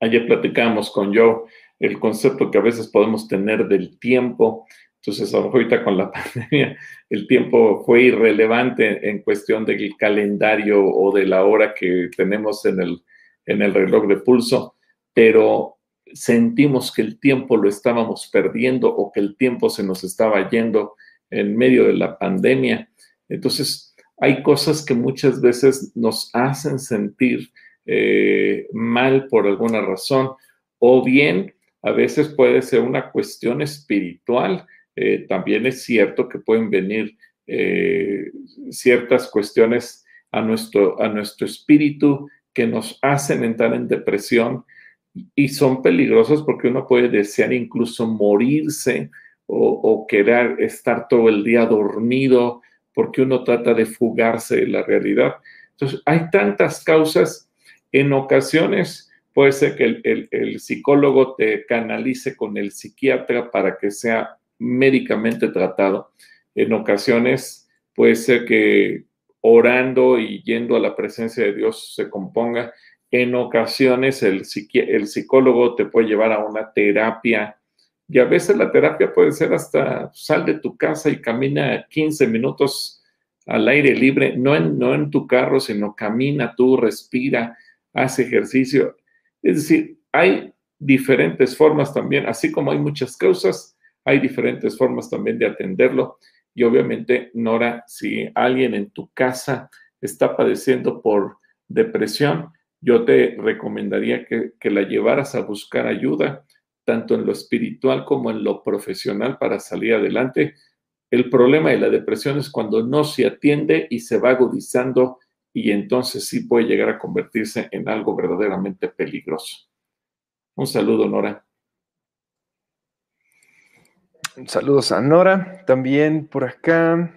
Ayer platicamos con Joe el concepto que a veces podemos tener del tiempo. Entonces, ahorita con la pandemia, el tiempo fue irrelevante en cuestión del calendario o de la hora que tenemos en el, en el reloj de pulso, pero sentimos que el tiempo lo estábamos perdiendo o que el tiempo se nos estaba yendo en medio de la pandemia. Entonces, hay cosas que muchas veces nos hacen sentir eh, mal por alguna razón, o bien a veces puede ser una cuestión espiritual. Eh, también es cierto que pueden venir eh, ciertas cuestiones a nuestro, a nuestro espíritu que nos hacen entrar en depresión y son peligrosas porque uno puede desear incluso morirse o, querer estar todo el día dormido porque uno trata de fugarse de la realidad. Entonces, hay tantas causas. En ocasiones, Puede ser que el, psicólogo te canalice con el psiquiatra para que sea médicamente tratado. En ocasiones puede ser que orando y yendo a la presencia de Dios se componga. En ocasiones el, psicólogo te puede llevar a una terapia y a veces la terapia puede ser hasta sal de tu casa y camina 15 minutos al aire libre, no en, no en tu carro, sino camina tú, respira, haz ejercicio. Es decir, hay diferentes formas también, así como hay muchas causas, hay diferentes formas también de atenderlo. Y obviamente, Nora, si alguien en tu casa está padeciendo por depresión, yo te recomendaría que, que la llevaras a buscar ayuda, tanto en lo espiritual como en lo profesional para salir adelante. El problema de la depresión es cuando no se atiende y se va agudizando y entonces sí puede llegar a convertirse en algo verdaderamente peligroso. Un saludo, Nora. Saludos a Nora, también por acá.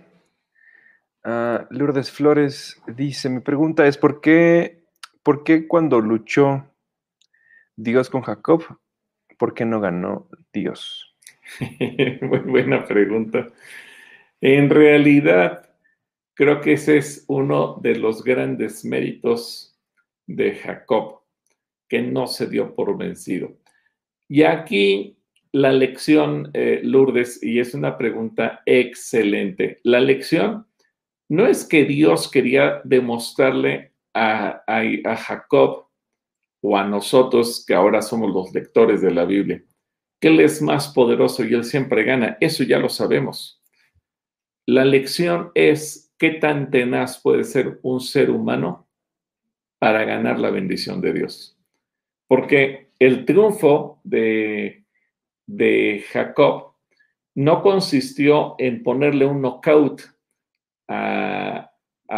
Lourdes Flores dice, mi pregunta es, ¿por qué, ¿por qué cuando luchó Dios con Jacob, por qué no ganó Dios? Muy buena pregunta. En realidad, creo que ese es uno de los grandes méritos de Jacob, que no se dio por vencido. Y aquí la lección, eh, Lourdes, y es una pregunta excelente, la lección no es que Dios quería demostrarle a, a, Jacob o a nosotros, que ahora somos los lectores de la Biblia, que Él es más poderoso y Él siempre gana. Eso ya lo sabemos. La lección es qué tan tenaz puede ser un ser humano para ganar la bendición de Dios. Porque el triunfo de, de Jacob no consistió en ponerle un knockout a,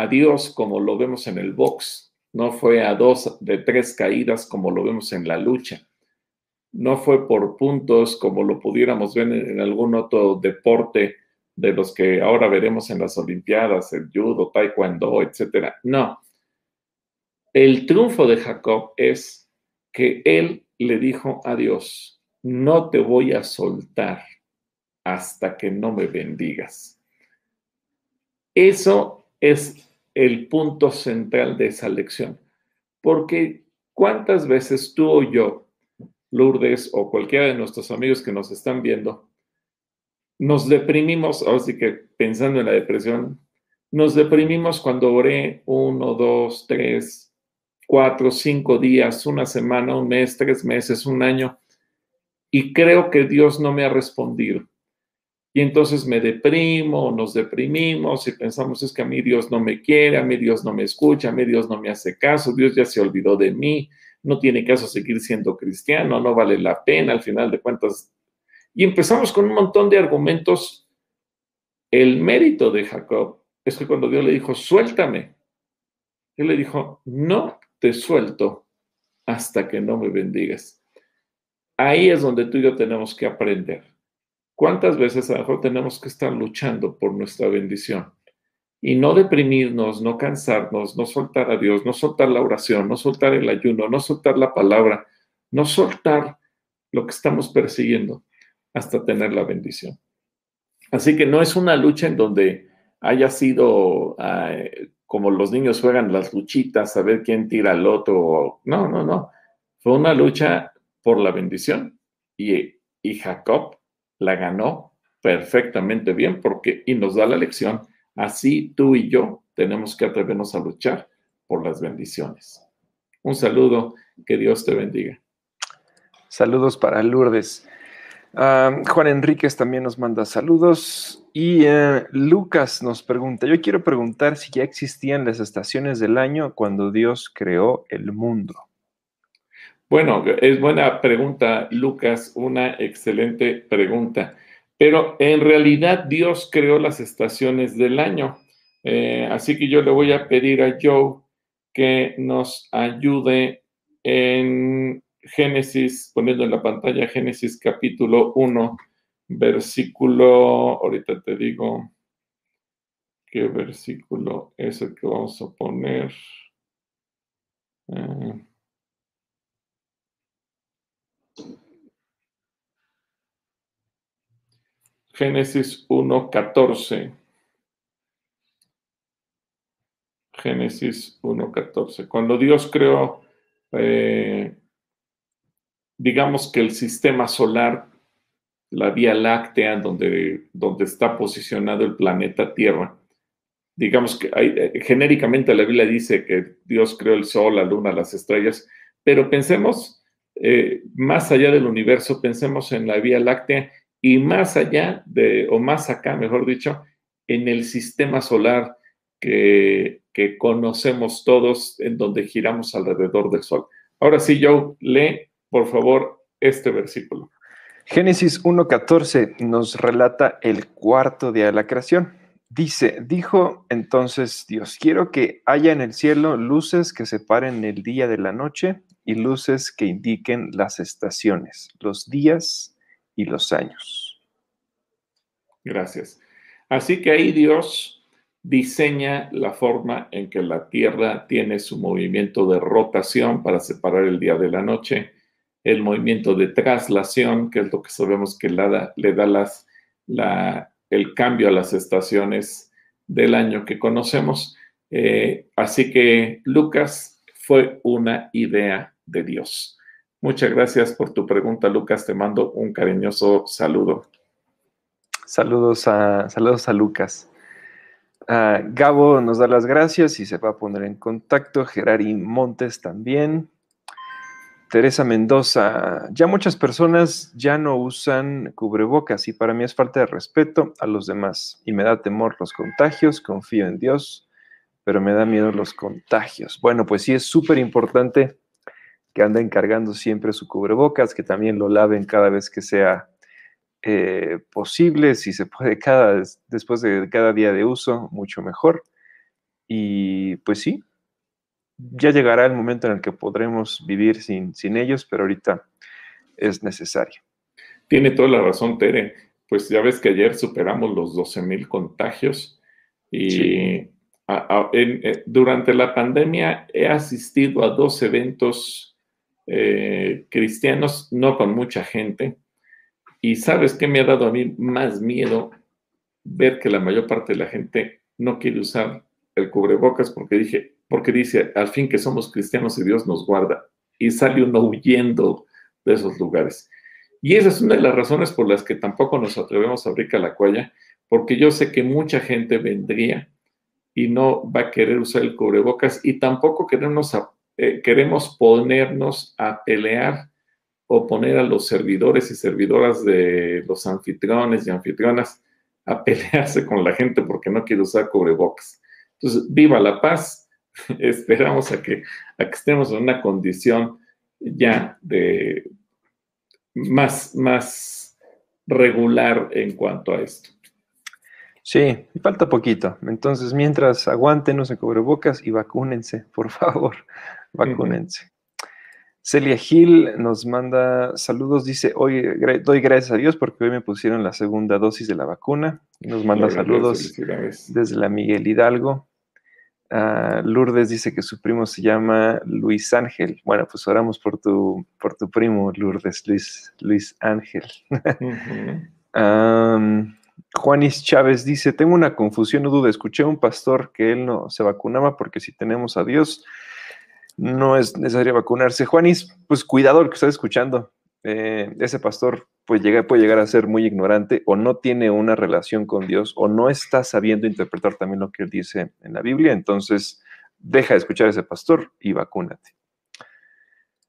Dios como lo vemos en el box, no fue a dos de tres caídas como lo vemos en la lucha, no fue por puntos como lo pudiéramos ver en, algún otro deporte de los que ahora veremos en las Olimpiadas, el judo, taekwondo, etcétera. No. El triunfo de Jacob es que él le dijo a Dios, no te voy a soltar hasta que no me bendigas. Eso es el punto central de esa lección. Porque cuántas veces tú o yo, Lourdes o cualquiera de nuestros amigos que nos están viendo, nos deprimimos, ahora sí que pensando en la depresión, nos deprimimos cuando oré uno, dos, tres, cuatro, cinco días, una semana, un mes, tres meses, un año, y creo que Dios no me ha respondido y entonces me deprimo, nos deprimimos y pensamos es que a mí Dios no me quiere, a mí Dios no me escucha, a mí Dios no me hace caso, Dios ya se olvidó de mí, no tiene caso seguir siendo cristiano, no vale la pena al final de cuentas. Y empezamos con un montón de argumentos. El mérito de Jacob es que cuando Dios le dijo, suéltame, él le dijo, no te suelto hasta que no me bendigas. Ahí es donde tú y yo tenemos que aprender ¿Cuántas veces a lo mejor tenemos que estar luchando por nuestra bendición? Y no deprimirnos, no cansarnos, no soltar a Dios, no soltar la oración, no soltar el ayuno, no soltar la palabra, no soltar lo que estamos persiguiendo hasta tener la bendición. Así que no es una lucha en donde haya sido como los niños juegan las luchitas, a ver quién tira al otro. No, no, no. Fue una lucha por la bendición. Y, y Jacob la ganó perfectamente bien porque y nos da la lección, así tú y yo tenemos que atrevernos a luchar por las bendiciones. Un saludo, que Dios te bendiga. Saludos para Lourdes. Ah, Juan Enríquez también nos manda saludos y eh, Lucas nos pregunta, yo quiero preguntar si ya existían las estaciones del año cuando Dios creó el mundo. Bueno, es buena pregunta, Lucas, una excelente pregunta. Pero en realidad Dios creó las estaciones del año. Eh, así que yo le voy a pedir a Joe que nos ayude en Génesis, poniendo en la pantalla Génesis capítulo 1, versículo, ahorita te digo qué versículo es el que vamos a poner. Eh, Génesis 1.14. Génesis 1.14. Cuando Dios creó, eh, digamos que el sistema solar, la Vía Láctea, donde, donde está posicionado el planeta Tierra, digamos que eh, genéricamente la Biblia dice que Dios creó el Sol, la Luna, las estrellas, pero pensemos eh, más allá del universo, pensemos en la Vía Láctea y más allá de, o más acá, mejor dicho, en el sistema solar que, conocemos todos, en donde giramos alrededor del sol. Ahora sí, Joe, lee, por favor, este versículo. Génesis 1.14 nos relata el cuarto día de la creación. Dice, dijo entonces Dios, quiero que haya en el cielo luces que separen el día de la noche y luces que indiquen las estaciones, los días y los años. Gracias. Así que ahí Dios diseña la forma en que la Tierra tiene su movimiento de rotación para separar el día de la noche, el movimiento de traslación, que es lo que sabemos que le da, las, la, el cambio a las estaciones del año que conocemos. Eh, así que Lucas fue una idea de Dios. Muchas gracias por tu pregunta, Lucas. Te mando un cariñoso saludo. Saludos a, saludos a Lucas. Ah, Gabo nos da las gracias y se va a poner en contacto. Gerari Montes también. Teresa Mendoza, ya muchas personas ya no usan cubrebocas y para mí es falta de respeto a los demás y me da temor los contagios, confío en Dios, pero me da miedo los contagios. Bueno, pues sí es súper importante que anden cargando siempre su cubrebocas, que también lo laven cada vez que sea eh, posible, si se puede cada, después de cada día de uso, mucho mejor. Y pues sí, ya llegará el momento en el que podremos vivir sin, sin ellos, pero ahorita es necesario. Tiene toda la razón, Tere. Pues ya ves que ayer superamos los 12 mil contagios y eh, durante la pandemia he asistido a dos eventos eh, cristianos, no con mucha gente. Y sabes qué me ha dado a mí más miedo ver que la mayor parte de la gente no quiere usar el cubrebocas porque dije, porque dice, al fin que somos cristianos y Dios nos guarda, y sale uno huyendo de esos lugares. Y esa es una de las razones por las que tampoco nos atrevemos a abrir Calacuaya, porque yo sé que mucha gente vendría y no va a querer usar el cubrebocas y tampoco queremos, eh, queremos ponernos a pelear o poner a los servidores y servidoras de los anfitriones y anfitrionas a pelearse con la gente porque no quiere usar cubrebocas. Entonces, viva la paz, esperamos a que, a que estemos en una condición ya de más, más regular en cuanto a esto. Sí, falta poquito. Entonces, mientras aguanten, no se cubrebocas y vacúnense, por favor, vacúnense. Celia Gil nos manda saludos, dice, hoy doy gracias a Dios porque hoy me pusieron la segunda dosis de la vacuna. Nos manda saludos desde la Miguel Hidalgo. Ah, Lourdes dice que su primo se llama Luis Ángel. Bueno, pues oramos por tu, por tu primo, Lourdes, Luis, Luis Ángel. Juanis Chávez dice, tengo una confusión, no duda, escuché a un pastor que él no se vacunaba porque si tenemos a Dios, no es necesario vacunarse. Juanis, pues cuidado lo que estás escuchando. Eh, ese pastor pues puede llegar a ser muy ignorante o no tiene una relación con Dios o no está sabiendo interpretar también lo que él dice en la Biblia, entonces deja de escuchar a ese pastor y vacúnate.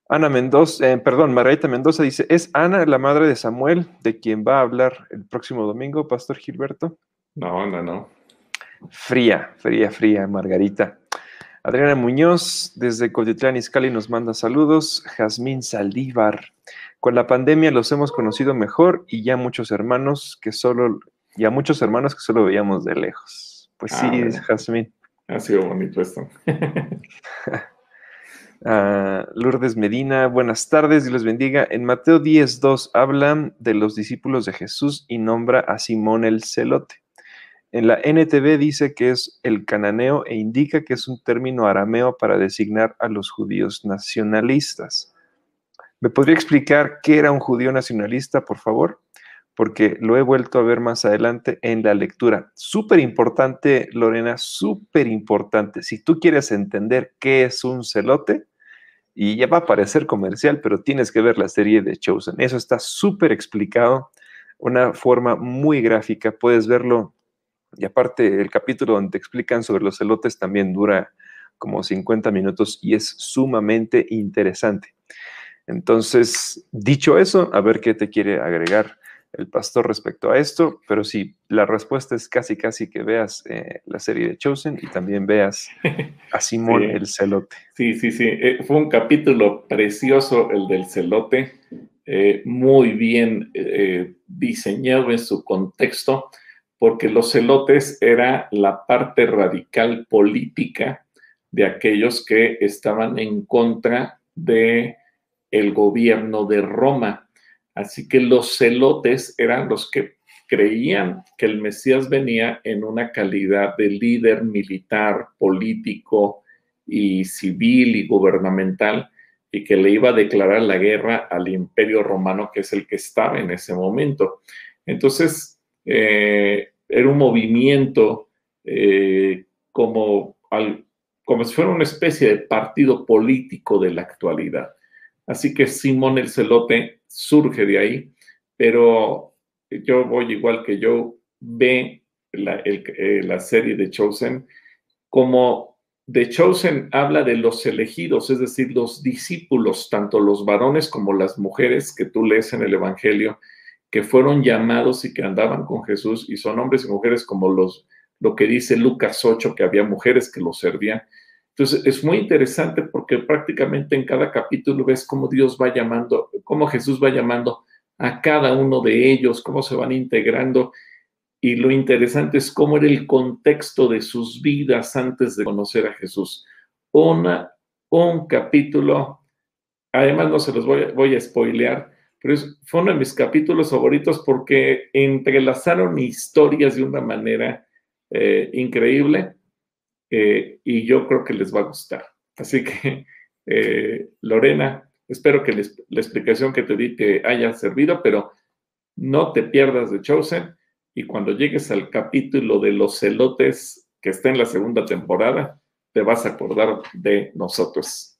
Ana Mendoza, eh, perdón, Margarita Mendoza dice, ¿es Ana la madre de Samuel de quien va a hablar el próximo domingo, Pastor Gilberto? No, no, no. Fría, fría, fría, Margarita. Adriana Muñoz, desde Cotitlán Izcalli, nos manda saludos. Jazmín Saldívar, con la pandemia los hemos conocido mejor y ya muchos hermanos que solo, ya muchos hermanos que solo veíamos de lejos. Pues sí, ah, Jazmín. Ha sido bonito esto. Ah, Lourdes Medina, buenas tardes, Dios les bendiga. En Mateo 10.2 hablan de los discípulos de Jesús y nombra a Simón el celote. En la NTV dice que es el cananeo e indica que es un término arameo para designar a los judíos nacionalistas. ¿Me podría explicar qué era un judío nacionalista, por favor? Porque lo he vuelto a ver más adelante en la lectura. Súper importante, Lorena, súper importante. Si tú quieres entender qué es un celote, y ya va a parecer comercial, pero tienes que ver la serie de Chosen. Eso está súper explicado, una forma muy gráfica. Puedes verlo. Y aparte, el capítulo donde te explican sobre los celotes también dura como 50 minutos y es sumamente interesante. Entonces, dicho eso, a ver qué te quiere agregar el pastor respecto a esto, pero sí, la respuesta es casi, casi que veas eh, la serie de Chosen y también veas a Simón el Celote. Sí, sí, sí, eh, fue un capítulo precioso el del Celote, eh, muy bien diseñado en su contexto, porque los celotes era la parte radical política de aquellos que estaban en contra de el gobierno de Roma Así que los celotes eran los que creían que el Mesías venía en una calidad de líder militar, político y civil y gubernamental y que le iba a declarar la guerra al imperio romano que es el que estaba en ese momento. Entonces, eh, era un movimiento eh, como, como si fuera una especie de partido político de la actualidad. Así que Simón el Celote surge de ahí, pero yo voy igual que yo, ve la, eh, la serie de Chosen como The Chosen habla de los elegidos, es decir, los discípulos, tanto los varones como las mujeres que tú lees en el Evangelio, que fueron llamados y que andaban con Jesús, y son hombres y mujeres como los, lo que dice Lucas 8, que había mujeres que los servían. Entonces, es muy interesante porque prácticamente en cada capítulo ves cómo Dios va llamando, cómo Jesús va llamando a cada uno de ellos, cómo se van integrando. Y lo interesante es cómo era el contexto de sus vidas antes de conocer a Jesús. Una, un capítulo, además no se los voy voy a spoilear, pero fue uno de mis capítulos favoritos porque entrelazaron historias de una manera eh, increíble eh, y yo creo que les va a gustar. Así que, eh, Lorena, espero que la explicación que te di te haya servido, pero no te pierdas de Chosen y cuando llegues al capítulo de los celotes que está en la segunda temporada, te vas a acordar de nosotros.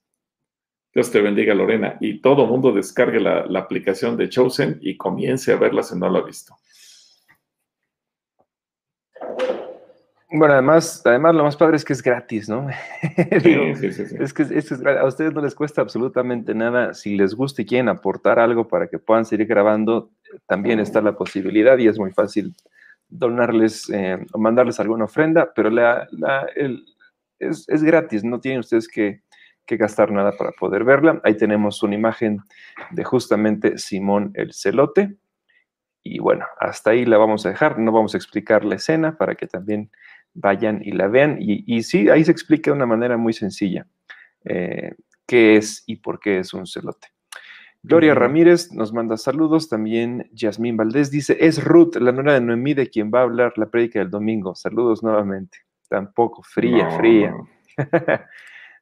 Dios te bendiga, Lorena, y todo mundo descargue la, la aplicación de Chosen y comience a verla si no lo ha visto. Bueno, además, además lo más padre es que es gratis, ¿no? Es que a ustedes no les cuesta absolutamente nada. Si les gusta y quieren aportar algo para que puedan seguir grabando, también está la posibilidad y es muy fácil donarles eh, o mandarles alguna ofrenda, pero la, es, es, gratis, no tienen ustedes que, que, gastar nada para poder verla. Ahí tenemos una imagen de justamente Simón el Celote. Y bueno, hasta ahí la vamos a dejar, no vamos a explicar la escena para que también vayan y la vean. Y, sí, ahí se explica de una manera muy sencilla eh, qué es y por qué es un celote. Gloria Ramírez nos manda saludos. También Yasmín Valdés dice: Es Ruth, la nuera de Noemí, de quien va a hablar la prédica del domingo. Saludos nuevamente. Tampoco, fría, fría.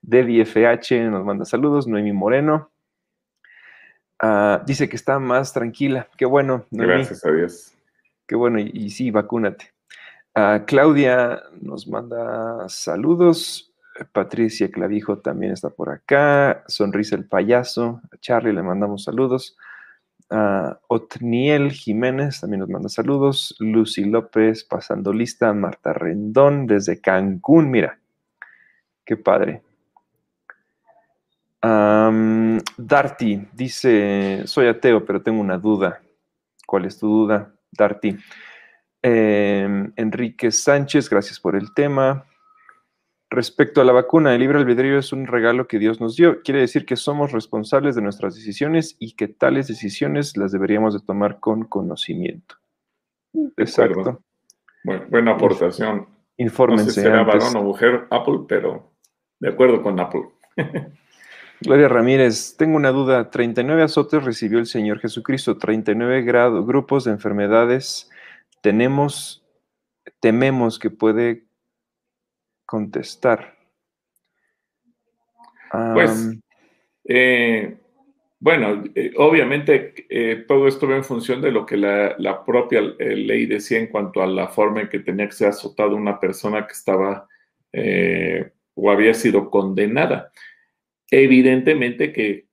Debbie FH nos manda saludos. Noemí Moreno. Ah, dice que está más tranquila. Qué bueno. Gracias a Dios. Qué bueno. y sí, vacúnate. Claudia nos manda saludos. Patricia Clavijo también está por acá. Sonrisa el payaso. A Charlie le mandamos saludos. Otniel Jiménez también nos manda saludos. Lucy López pasando lista. Marta Rendón desde Cancún. Mira, qué padre. Darty dice: Soy ateo, pero tengo una duda. ¿Cuál es tu duda, Darty? Em, Enrique Sánchez, gracias por el tema. Respecto a la vacuna, el libre albedrío es un regalo que Dios nos dio. Quiere decir que somos responsables de nuestras decisiones y que tales decisiones las deberíamos de tomar con conocimiento. Exacto. buena aportación. Infórmense. No sé si será varón o mujer Apple, pero de acuerdo con Apple. Gloria Ramírez, tengo una duda. 39 azotes recibió el Señor Jesucristo, 39 grupos de enfermedades tenemos, tememos que puede contestar. Pues, eh, bueno, eh, obviamente eh, todo esto va en función de lo que la, propia ley decía en cuanto a la forma en que tenía que ser azotada una persona que estaba o había sido condenada. Evidentemente que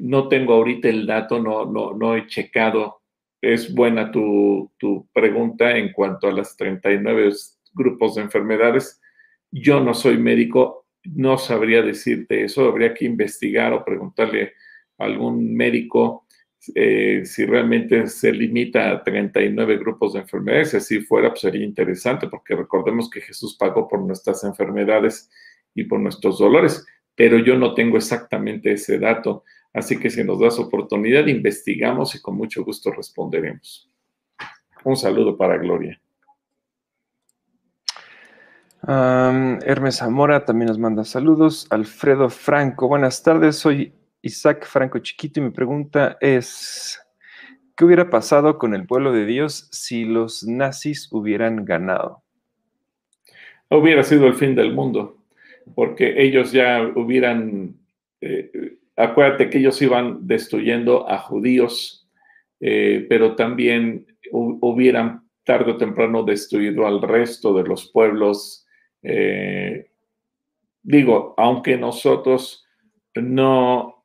no tengo ahorita el dato, no, no, he checado. Es buena tu, pregunta en cuanto a las 39 grupos de enfermedades. Yo no soy médico, no sabría decirte eso, habría que investigar o preguntarle a algún médico eh, si realmente se limita a 39 grupos de enfermedades, si así fuera, pues sería interesante, porque recordemos que Jesús pagó por nuestras enfermedades y por nuestros dolores, pero yo no tengo exactamente ese dato, así que si nos das oportunidad, investigamos y con mucho gusto responderemos. Un saludo para Gloria. Hermes Zamora también nos manda saludos. Alfredo Franco, buenas tardes. Soy Isaac Franco Chiquito y mi pregunta es, ¿qué hubiera pasado con el pueblo de Dios si los nazis hubieran ganado? Hubiera sido el fin del mundo, porque ellos ya hubieran, eh, acuérdate que ellos iban destruyendo a judíos, eh, pero también hubieran tarde o temprano destruido al resto de los pueblos. Eh, digo, aunque nosotros no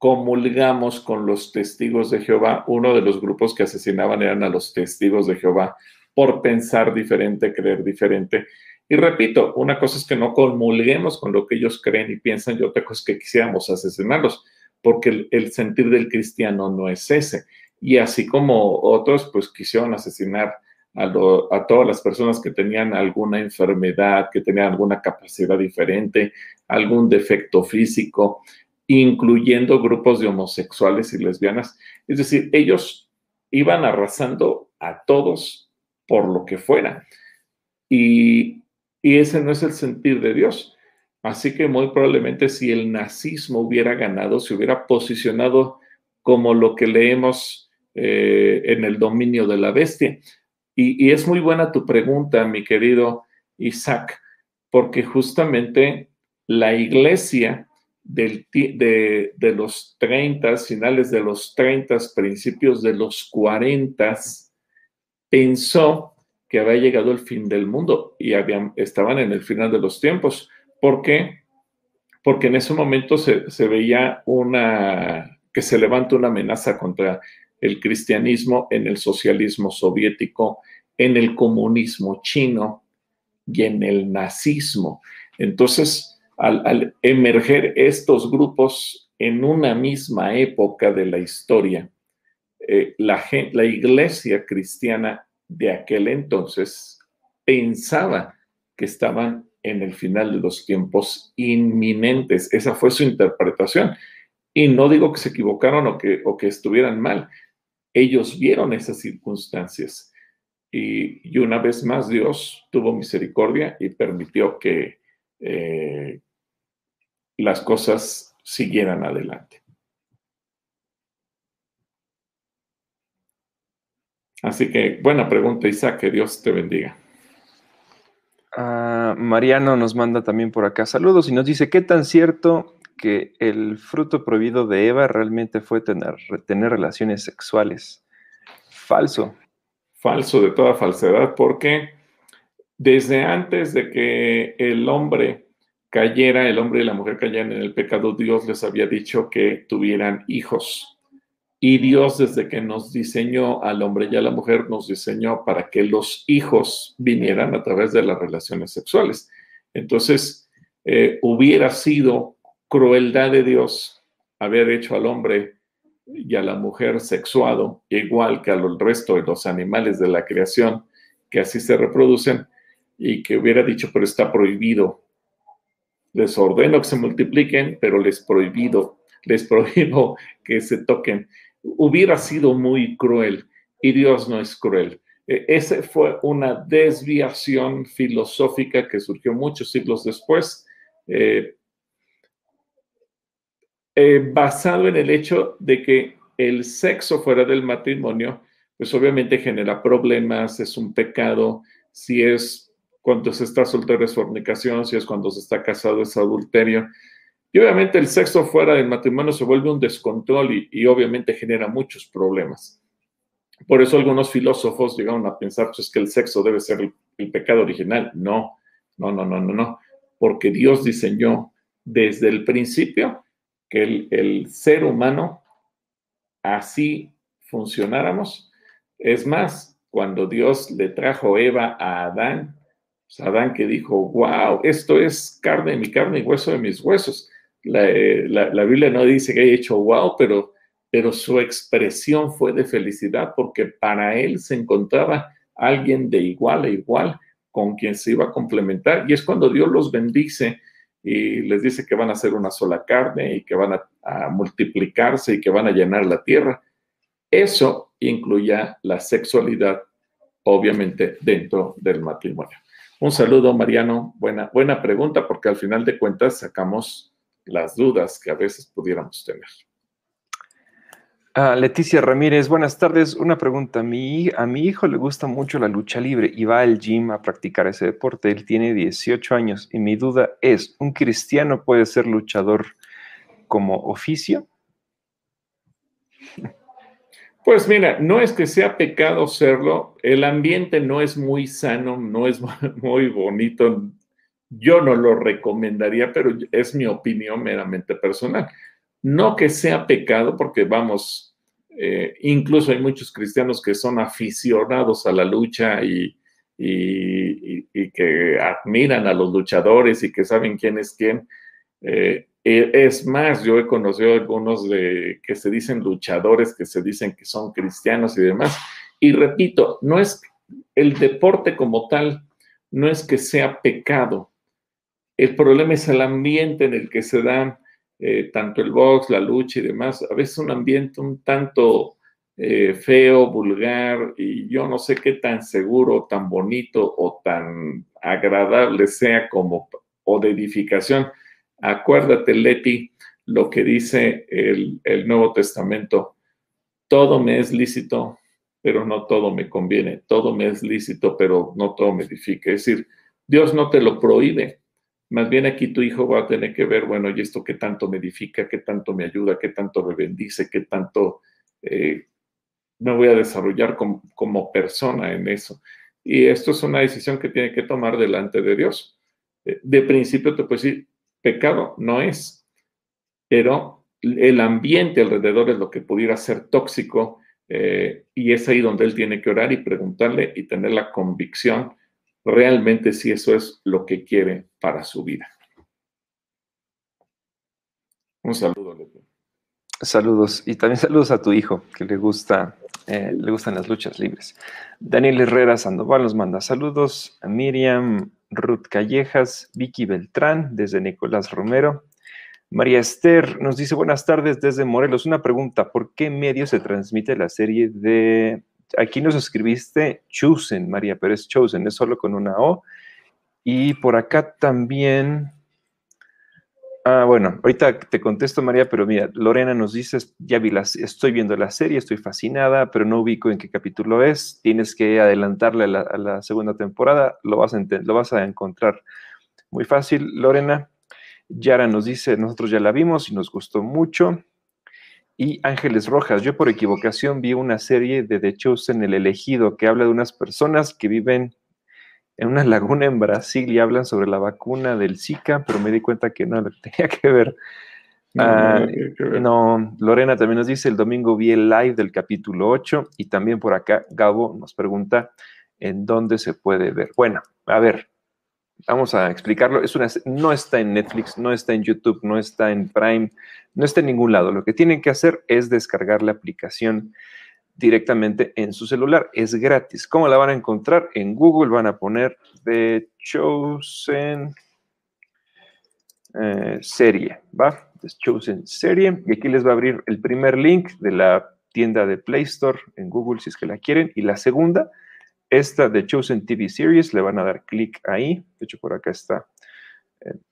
comulgamos con los testigos de Jehová. Uno de los grupos que asesinaban eran a los testigos de Jehová por pensar diferente, creer diferente. Y repito, una cosa es que no comulguemos con lo que ellos creen y piensan, y otra cosa es que quisiéramos asesinarlos, porque el, sentir del cristiano no es ese. Y así como otros, pues quisieron asesinar a, a, todas las personas que tenían alguna enfermedad, que tenían alguna capacidad diferente, algún defecto físico, incluyendo grupos de homosexuales y lesbianas. Es decir, ellos iban arrasando a todos por lo que fuera. Y, ese no es el sentir de Dios. Así que muy probablemente si el nazismo hubiera ganado, se hubiera posicionado como lo que leemos eh, en el dominio de la bestia. Y, y, es muy buena tu pregunta, mi querido Isaac, porque justamente la iglesia de, de, los 30, finales de los 30, principios de los 40, pensó que había llegado el fin del mundo y habían, estaban en el final de los tiempos. ¿Por qué? Porque en ese momento se, veía una, que se levanta una amenaza contra el cristianismo en el socialismo soviético, en el comunismo chino y en el nazismo. Entonces, al, emerger estos grupos en una misma época de la historia, eh, la iglesia cristiana de aquel entonces pensaba que estaban en el final de los tiempos inminentes. Esa fue su interpretación. Y no digo que se equivocaron o que, estuvieran mal. Ellos vieron esas circunstancias. Y, y una vez más Dios tuvo misericordia y permitió que, eh, las cosas siguieran adelante. Así que buena pregunta, Isaac, que Dios te bendiga. Ah, Mariano nos manda también por acá saludos y nos dice, ¿qué tan cierto que el fruto prohibido de Eva realmente fue tener, tener relaciones sexuales? Falso. Falso de toda falsedad, porque desde antes de que el hombre cayera, el hombre y la mujer cayeran en el pecado, Dios les había dicho que tuvieran hijos. Y Dios desde que nos diseñó al hombre y a la mujer, nos diseñó para que los hijos vinieran a través de las relaciones sexuales. Entonces, eh, hubiera sido crueldad de Dios haber hecho al hombre y a la mujer sexuado, igual que al resto de los animales de la creación que así se reproducen, y que hubiera dicho, pero está prohibido les ordeno que se multipliquen, pero les prohibido, les prohíbo que se toquen. Hubiera sido muy cruel y Dios no es cruel. E, esa fue una desviación filosófica que surgió muchos siglos después, eh, eh, basado en el hecho de que el sexo fuera del matrimonio, pues obviamente genera problemas, es un pecado, si es cuando se está soltero es fornicación, si es cuando se está casado es adulterio. Y obviamente el sexo fuera del matrimonio se vuelve un descontrol y, obviamente genera muchos problemas. Por eso algunos filósofos llegaron a pensar pues, que el sexo debe ser el, pecado original. No, no, no, no, no, no. Porque Dios diseñó desde el principio que el, el ser humano así funcionáramos. Es más, cuando Dios le trajo Eva a Adán, Adán que dijo, wow, esto es carne de mi carne y hueso de mis huesos. La, Biblia no dice que haya hecho wow, pero pero su expresión fue de felicidad porque para él se encontraba alguien de igual a igual con quien se iba a complementar. Y es cuando Dios los bendice y les dice que van a ser una sola carne y que van a, multiplicarse y que van a llenar la tierra. Eso incluía la sexualidad, obviamente, dentro del matrimonio. Un saludo, Mariano. Buena, buena pregunta, porque al final de cuentas sacamos las dudas que a veces pudiéramos tener. Ah, Leticia Ramírez, buenas tardes. Una pregunta. Mi, a mi hijo le gusta mucho la lucha libre y va al gym a practicar ese deporte. Él tiene 18 años y mi duda es, ¿un cristiano puede ser luchador como oficio? Pues mira, no es que sea pecado serlo, el ambiente no es muy sano, no es muy bonito. Yo no lo recomendaría, pero es mi opinión meramente personal. No que sea pecado, porque vamos, eh, incluso hay muchos cristianos que son aficionados a la lucha y, que admiran a los luchadores y que saben quién es quién. Eh, eh, es más, yo he conocido algunos de que se dicen luchadores, que se dicen que son cristianos y demás. Y repito, no es el deporte como tal, no es que sea pecado. El problema es el ambiente en el que se dan eh, tanto el box, la lucha y demás. A veces un ambiente un tanto eh, feo, vulgar, y yo no sé qué tan seguro, tan bonito o tan agradable sea como o de edificación Acuérdate, Leti, lo que dice el, Nuevo Testamento. Todo me es lícito, pero no todo me conviene. Todo me es lícito, pero no todo me edifica. Es decir, Dios no te lo prohíbe. Más bien aquí tu hijo va a tener que ver, bueno, ¿y esto qué tanto me edifica? ¿Qué tanto me ayuda? ¿Qué tanto me bendice? ¿Qué tanto eh, me voy a desarrollar como, como, persona en eso? Y esto es una decisión que tiene que tomar delante de Dios. Eh, de principio te puedo decir, Pecado no es, pero el ambiente alrededor es lo que pudiera ser tóxico eh, y es ahí donde él tiene que orar y preguntarle y tener la convicción realmente si eso es lo que quiere para su vida. Un saludo, Saludos y también saludos a tu hijo que le gusta, eh, le gustan las luchas libres. Daniel Herrera Sandoval nos manda saludos. A Miriam Ruth Callejas, Vicky Beltrán, desde Nicolás Romero. María Esther nos dice buenas tardes desde Morelos. Una pregunta, ¿por qué medio se transmite la serie de... Aquí nos escribiste Chosen, María, pero es Chosen, es solo con una O. Y por acá también Ah, bueno, ahorita te contesto, María, pero mira, Lorena nos dice, ya vi las, estoy viendo la serie, estoy fascinada, pero no ubico en qué capítulo es. Tienes que adelantarle a la, segunda temporada, lo vas, a lo vas a encontrar muy fácil, Lorena. Yara nos dice, nosotros ya la vimos y nos gustó mucho. Y Ángeles Rojas, yo por equivocación vi una serie de The Chosen, El Elegido, que habla de unas personas que viven en una laguna en Brasil y hablan sobre la vacuna del Zika, pero me di cuenta que no tenía que ver. Ah, no, Lorena también nos dice, el domingo vi el live del capítulo 8 y también por acá Gabo nos pregunta en dónde se puede ver. Bueno, a ver, vamos a explicarlo. Es una, no está en Netflix, no está en YouTube, no está en Prime, no está en ningún lado. Lo que tienen que hacer es descargar la aplicación directamente en su celular. Es gratis. ¿Cómo la van a encontrar? En Google van a poner The Chosen eh, Serie, ¿va? The Chosen Serie. Y aquí les va a abrir el primer link de la tienda de Play Store en Google si es que la quieren. Y la segunda, esta The Chosen TV Series, le van a dar clic ahí. De hecho, por acá está.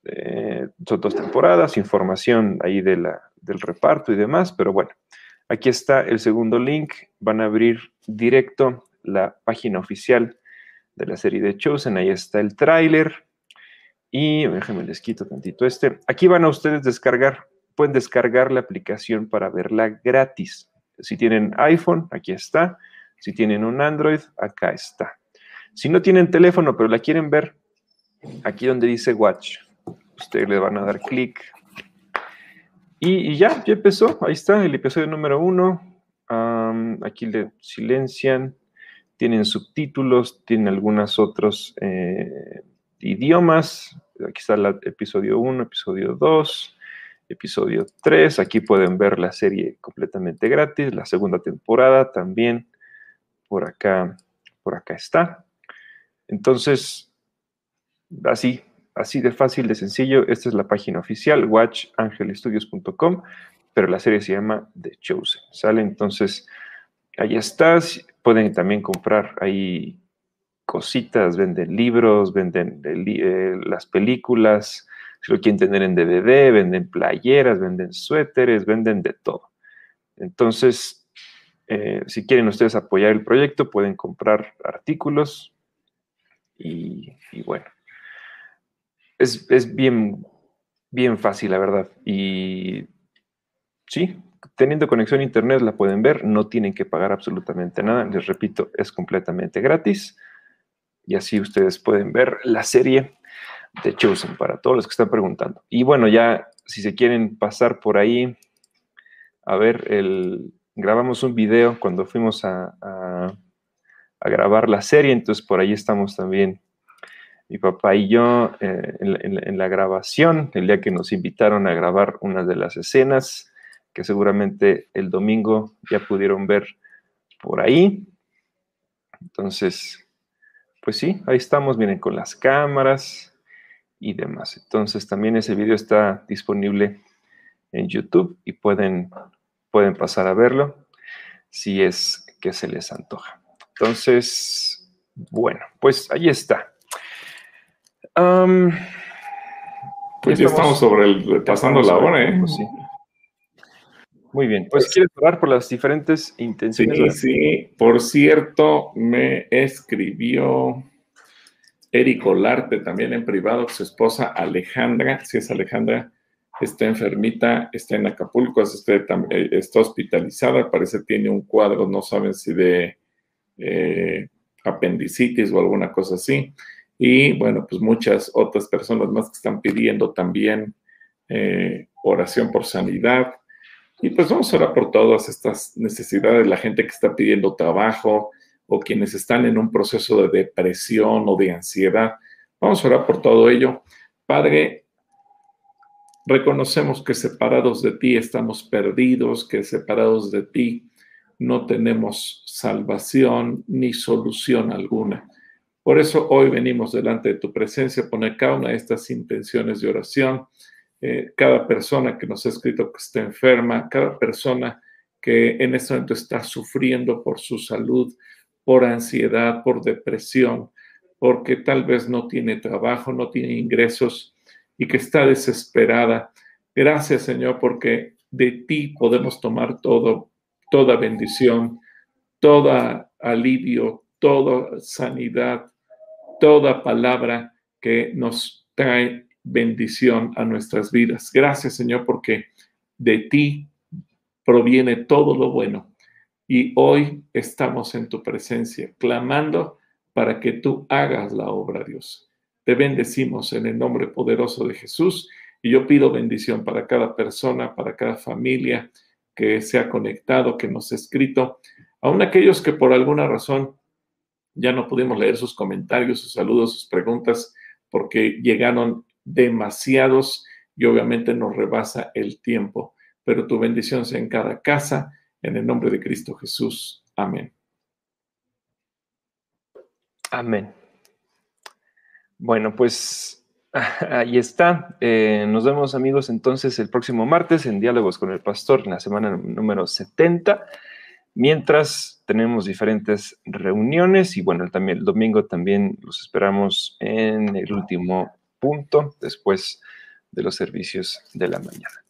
Eh, son dos temporadas, información ahí de la, del reparto y demás, pero bueno, Aquí está el segundo link. Van a abrir directo la página oficial de la serie de Chosen. Ahí está el tráiler. Y déjenme les quito tantito este. Aquí van a ustedes descargar, pueden descargar la aplicación para verla gratis. Si tienen iPhone, aquí está. Si tienen un Android, acá está. Si no tienen teléfono, pero la quieren ver, aquí donde dice Watch, ustedes le van a dar clic y, ya, ya empezó. Ahí está el episodio número uno. aquí le silencian. Tienen subtítulos, tienen algunos otros eh, idiomas. Aquí está el episodio 1, episodio 2. episodio 3. Aquí pueden ver la serie completamente gratis, la segunda temporada también por acá, por acá está. Entonces, así, así de fácil, de sencillo, esta es la página oficial, watchangelestudios.com, pero la serie se llama The Chosen, ¿sale? Entonces, ahí estás, pueden también comprar ahí cositas, venden libros, venden eh, las películas, si lo quieren tener en DVD, venden playeras, venden suéteres, venden de todo. Entonces, eh, si quieren ustedes apoyar el proyecto, pueden comprar artículos y, bueno, es, es, bien, bien fácil, la verdad. Y sí, teniendo conexión a internet la pueden ver, no tienen que pagar absolutamente nada. Les repito, es completamente gratis. Y así ustedes pueden ver la serie de Chosen para todos los que están preguntando. Y bueno, ya si se quieren pasar por ahí a ver, el, grabamos un video cuando fuimos a, a, grabar la serie, entonces por ahí estamos también mi papá y yo eh, en, la grabación, el día que nos invitaron a grabar una de las escenas, que seguramente el domingo ya pudieron ver por ahí. Entonces, pues sí, ahí estamos, miren, con las cámaras, y demás. Entonces también ese video está disponible en YouTube y pueden, pueden pasar a verlo si es que se les antoja. Entonces, bueno, pues ahí está. pues ya estamos, sobre el pasando la hora, ¿eh? Sí. Muy bien, pues, pues ¿quieres hablar por las diferentes intenciones? Sí, sí, por cierto, me escribió Eric Olarte también en privado, su esposa Alejandra, si es Alejandra, está enfermita, está en Acapulco, está, eh, está hospitalizada, parece tiene un cuadro, no saben si de eh, apendicitis o alguna cosa así. Y bueno, pues muchas otras personas más que están pidiendo también eh, oración por sanidad. Y pues vamos a orar por todas estas necesidades, la gente que está pidiendo trabajo, o quienes están en un proceso de depresión o de ansiedad. Vamos a orar por todo ello. Padre, reconocemos que separados de ti estamos perdidos, que separados de ti no tenemos salvación ni solución alguna. Por eso hoy venimos delante de tu presencia a poner cada una de estas intenciones de oración. Eh, cada persona que nos ha escrito que está enferma, cada persona que en este momento está sufriendo por su salud, por ansiedad, por depresión, porque tal vez no tiene trabajo, no tiene ingresos y que está desesperada. Gracias, Señor, porque de ti podemos tomar todo, toda bendición, toda alivio, toda sanidad, toda palabra que nos trae bendición a nuestras vidas. Gracias, Señor, porque de ti proviene todo lo bueno y hoy estamos en tu presencia, clamando para que tú hagas la obra, Dios. Te bendecimos en el nombre poderoso de Jesús y yo pido bendición para cada persona, para cada familia que se ha conectado, que nos ha escrito, aun aquellos que por alguna razón ya no pudimos leer sus comentarios, sus saludos, sus preguntas, porque llegaron demasiados y obviamente nos rebasa el tiempo. Pero tu bendición sea en cada casa, en el nombre de Cristo Jesús. Amén. Amén. Bueno, pues ahí está. Eh, nos vemos amigos entonces el próximo martes en Diálogos con el Pastor, en la semana número 70. Mientras tenemos diferentes reuniones y bueno, también el domingo también los esperamos en el último punto después de los servicios de la mañana.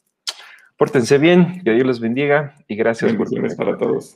Pórtense bien, que Dios los bendiga y gracias por para todos.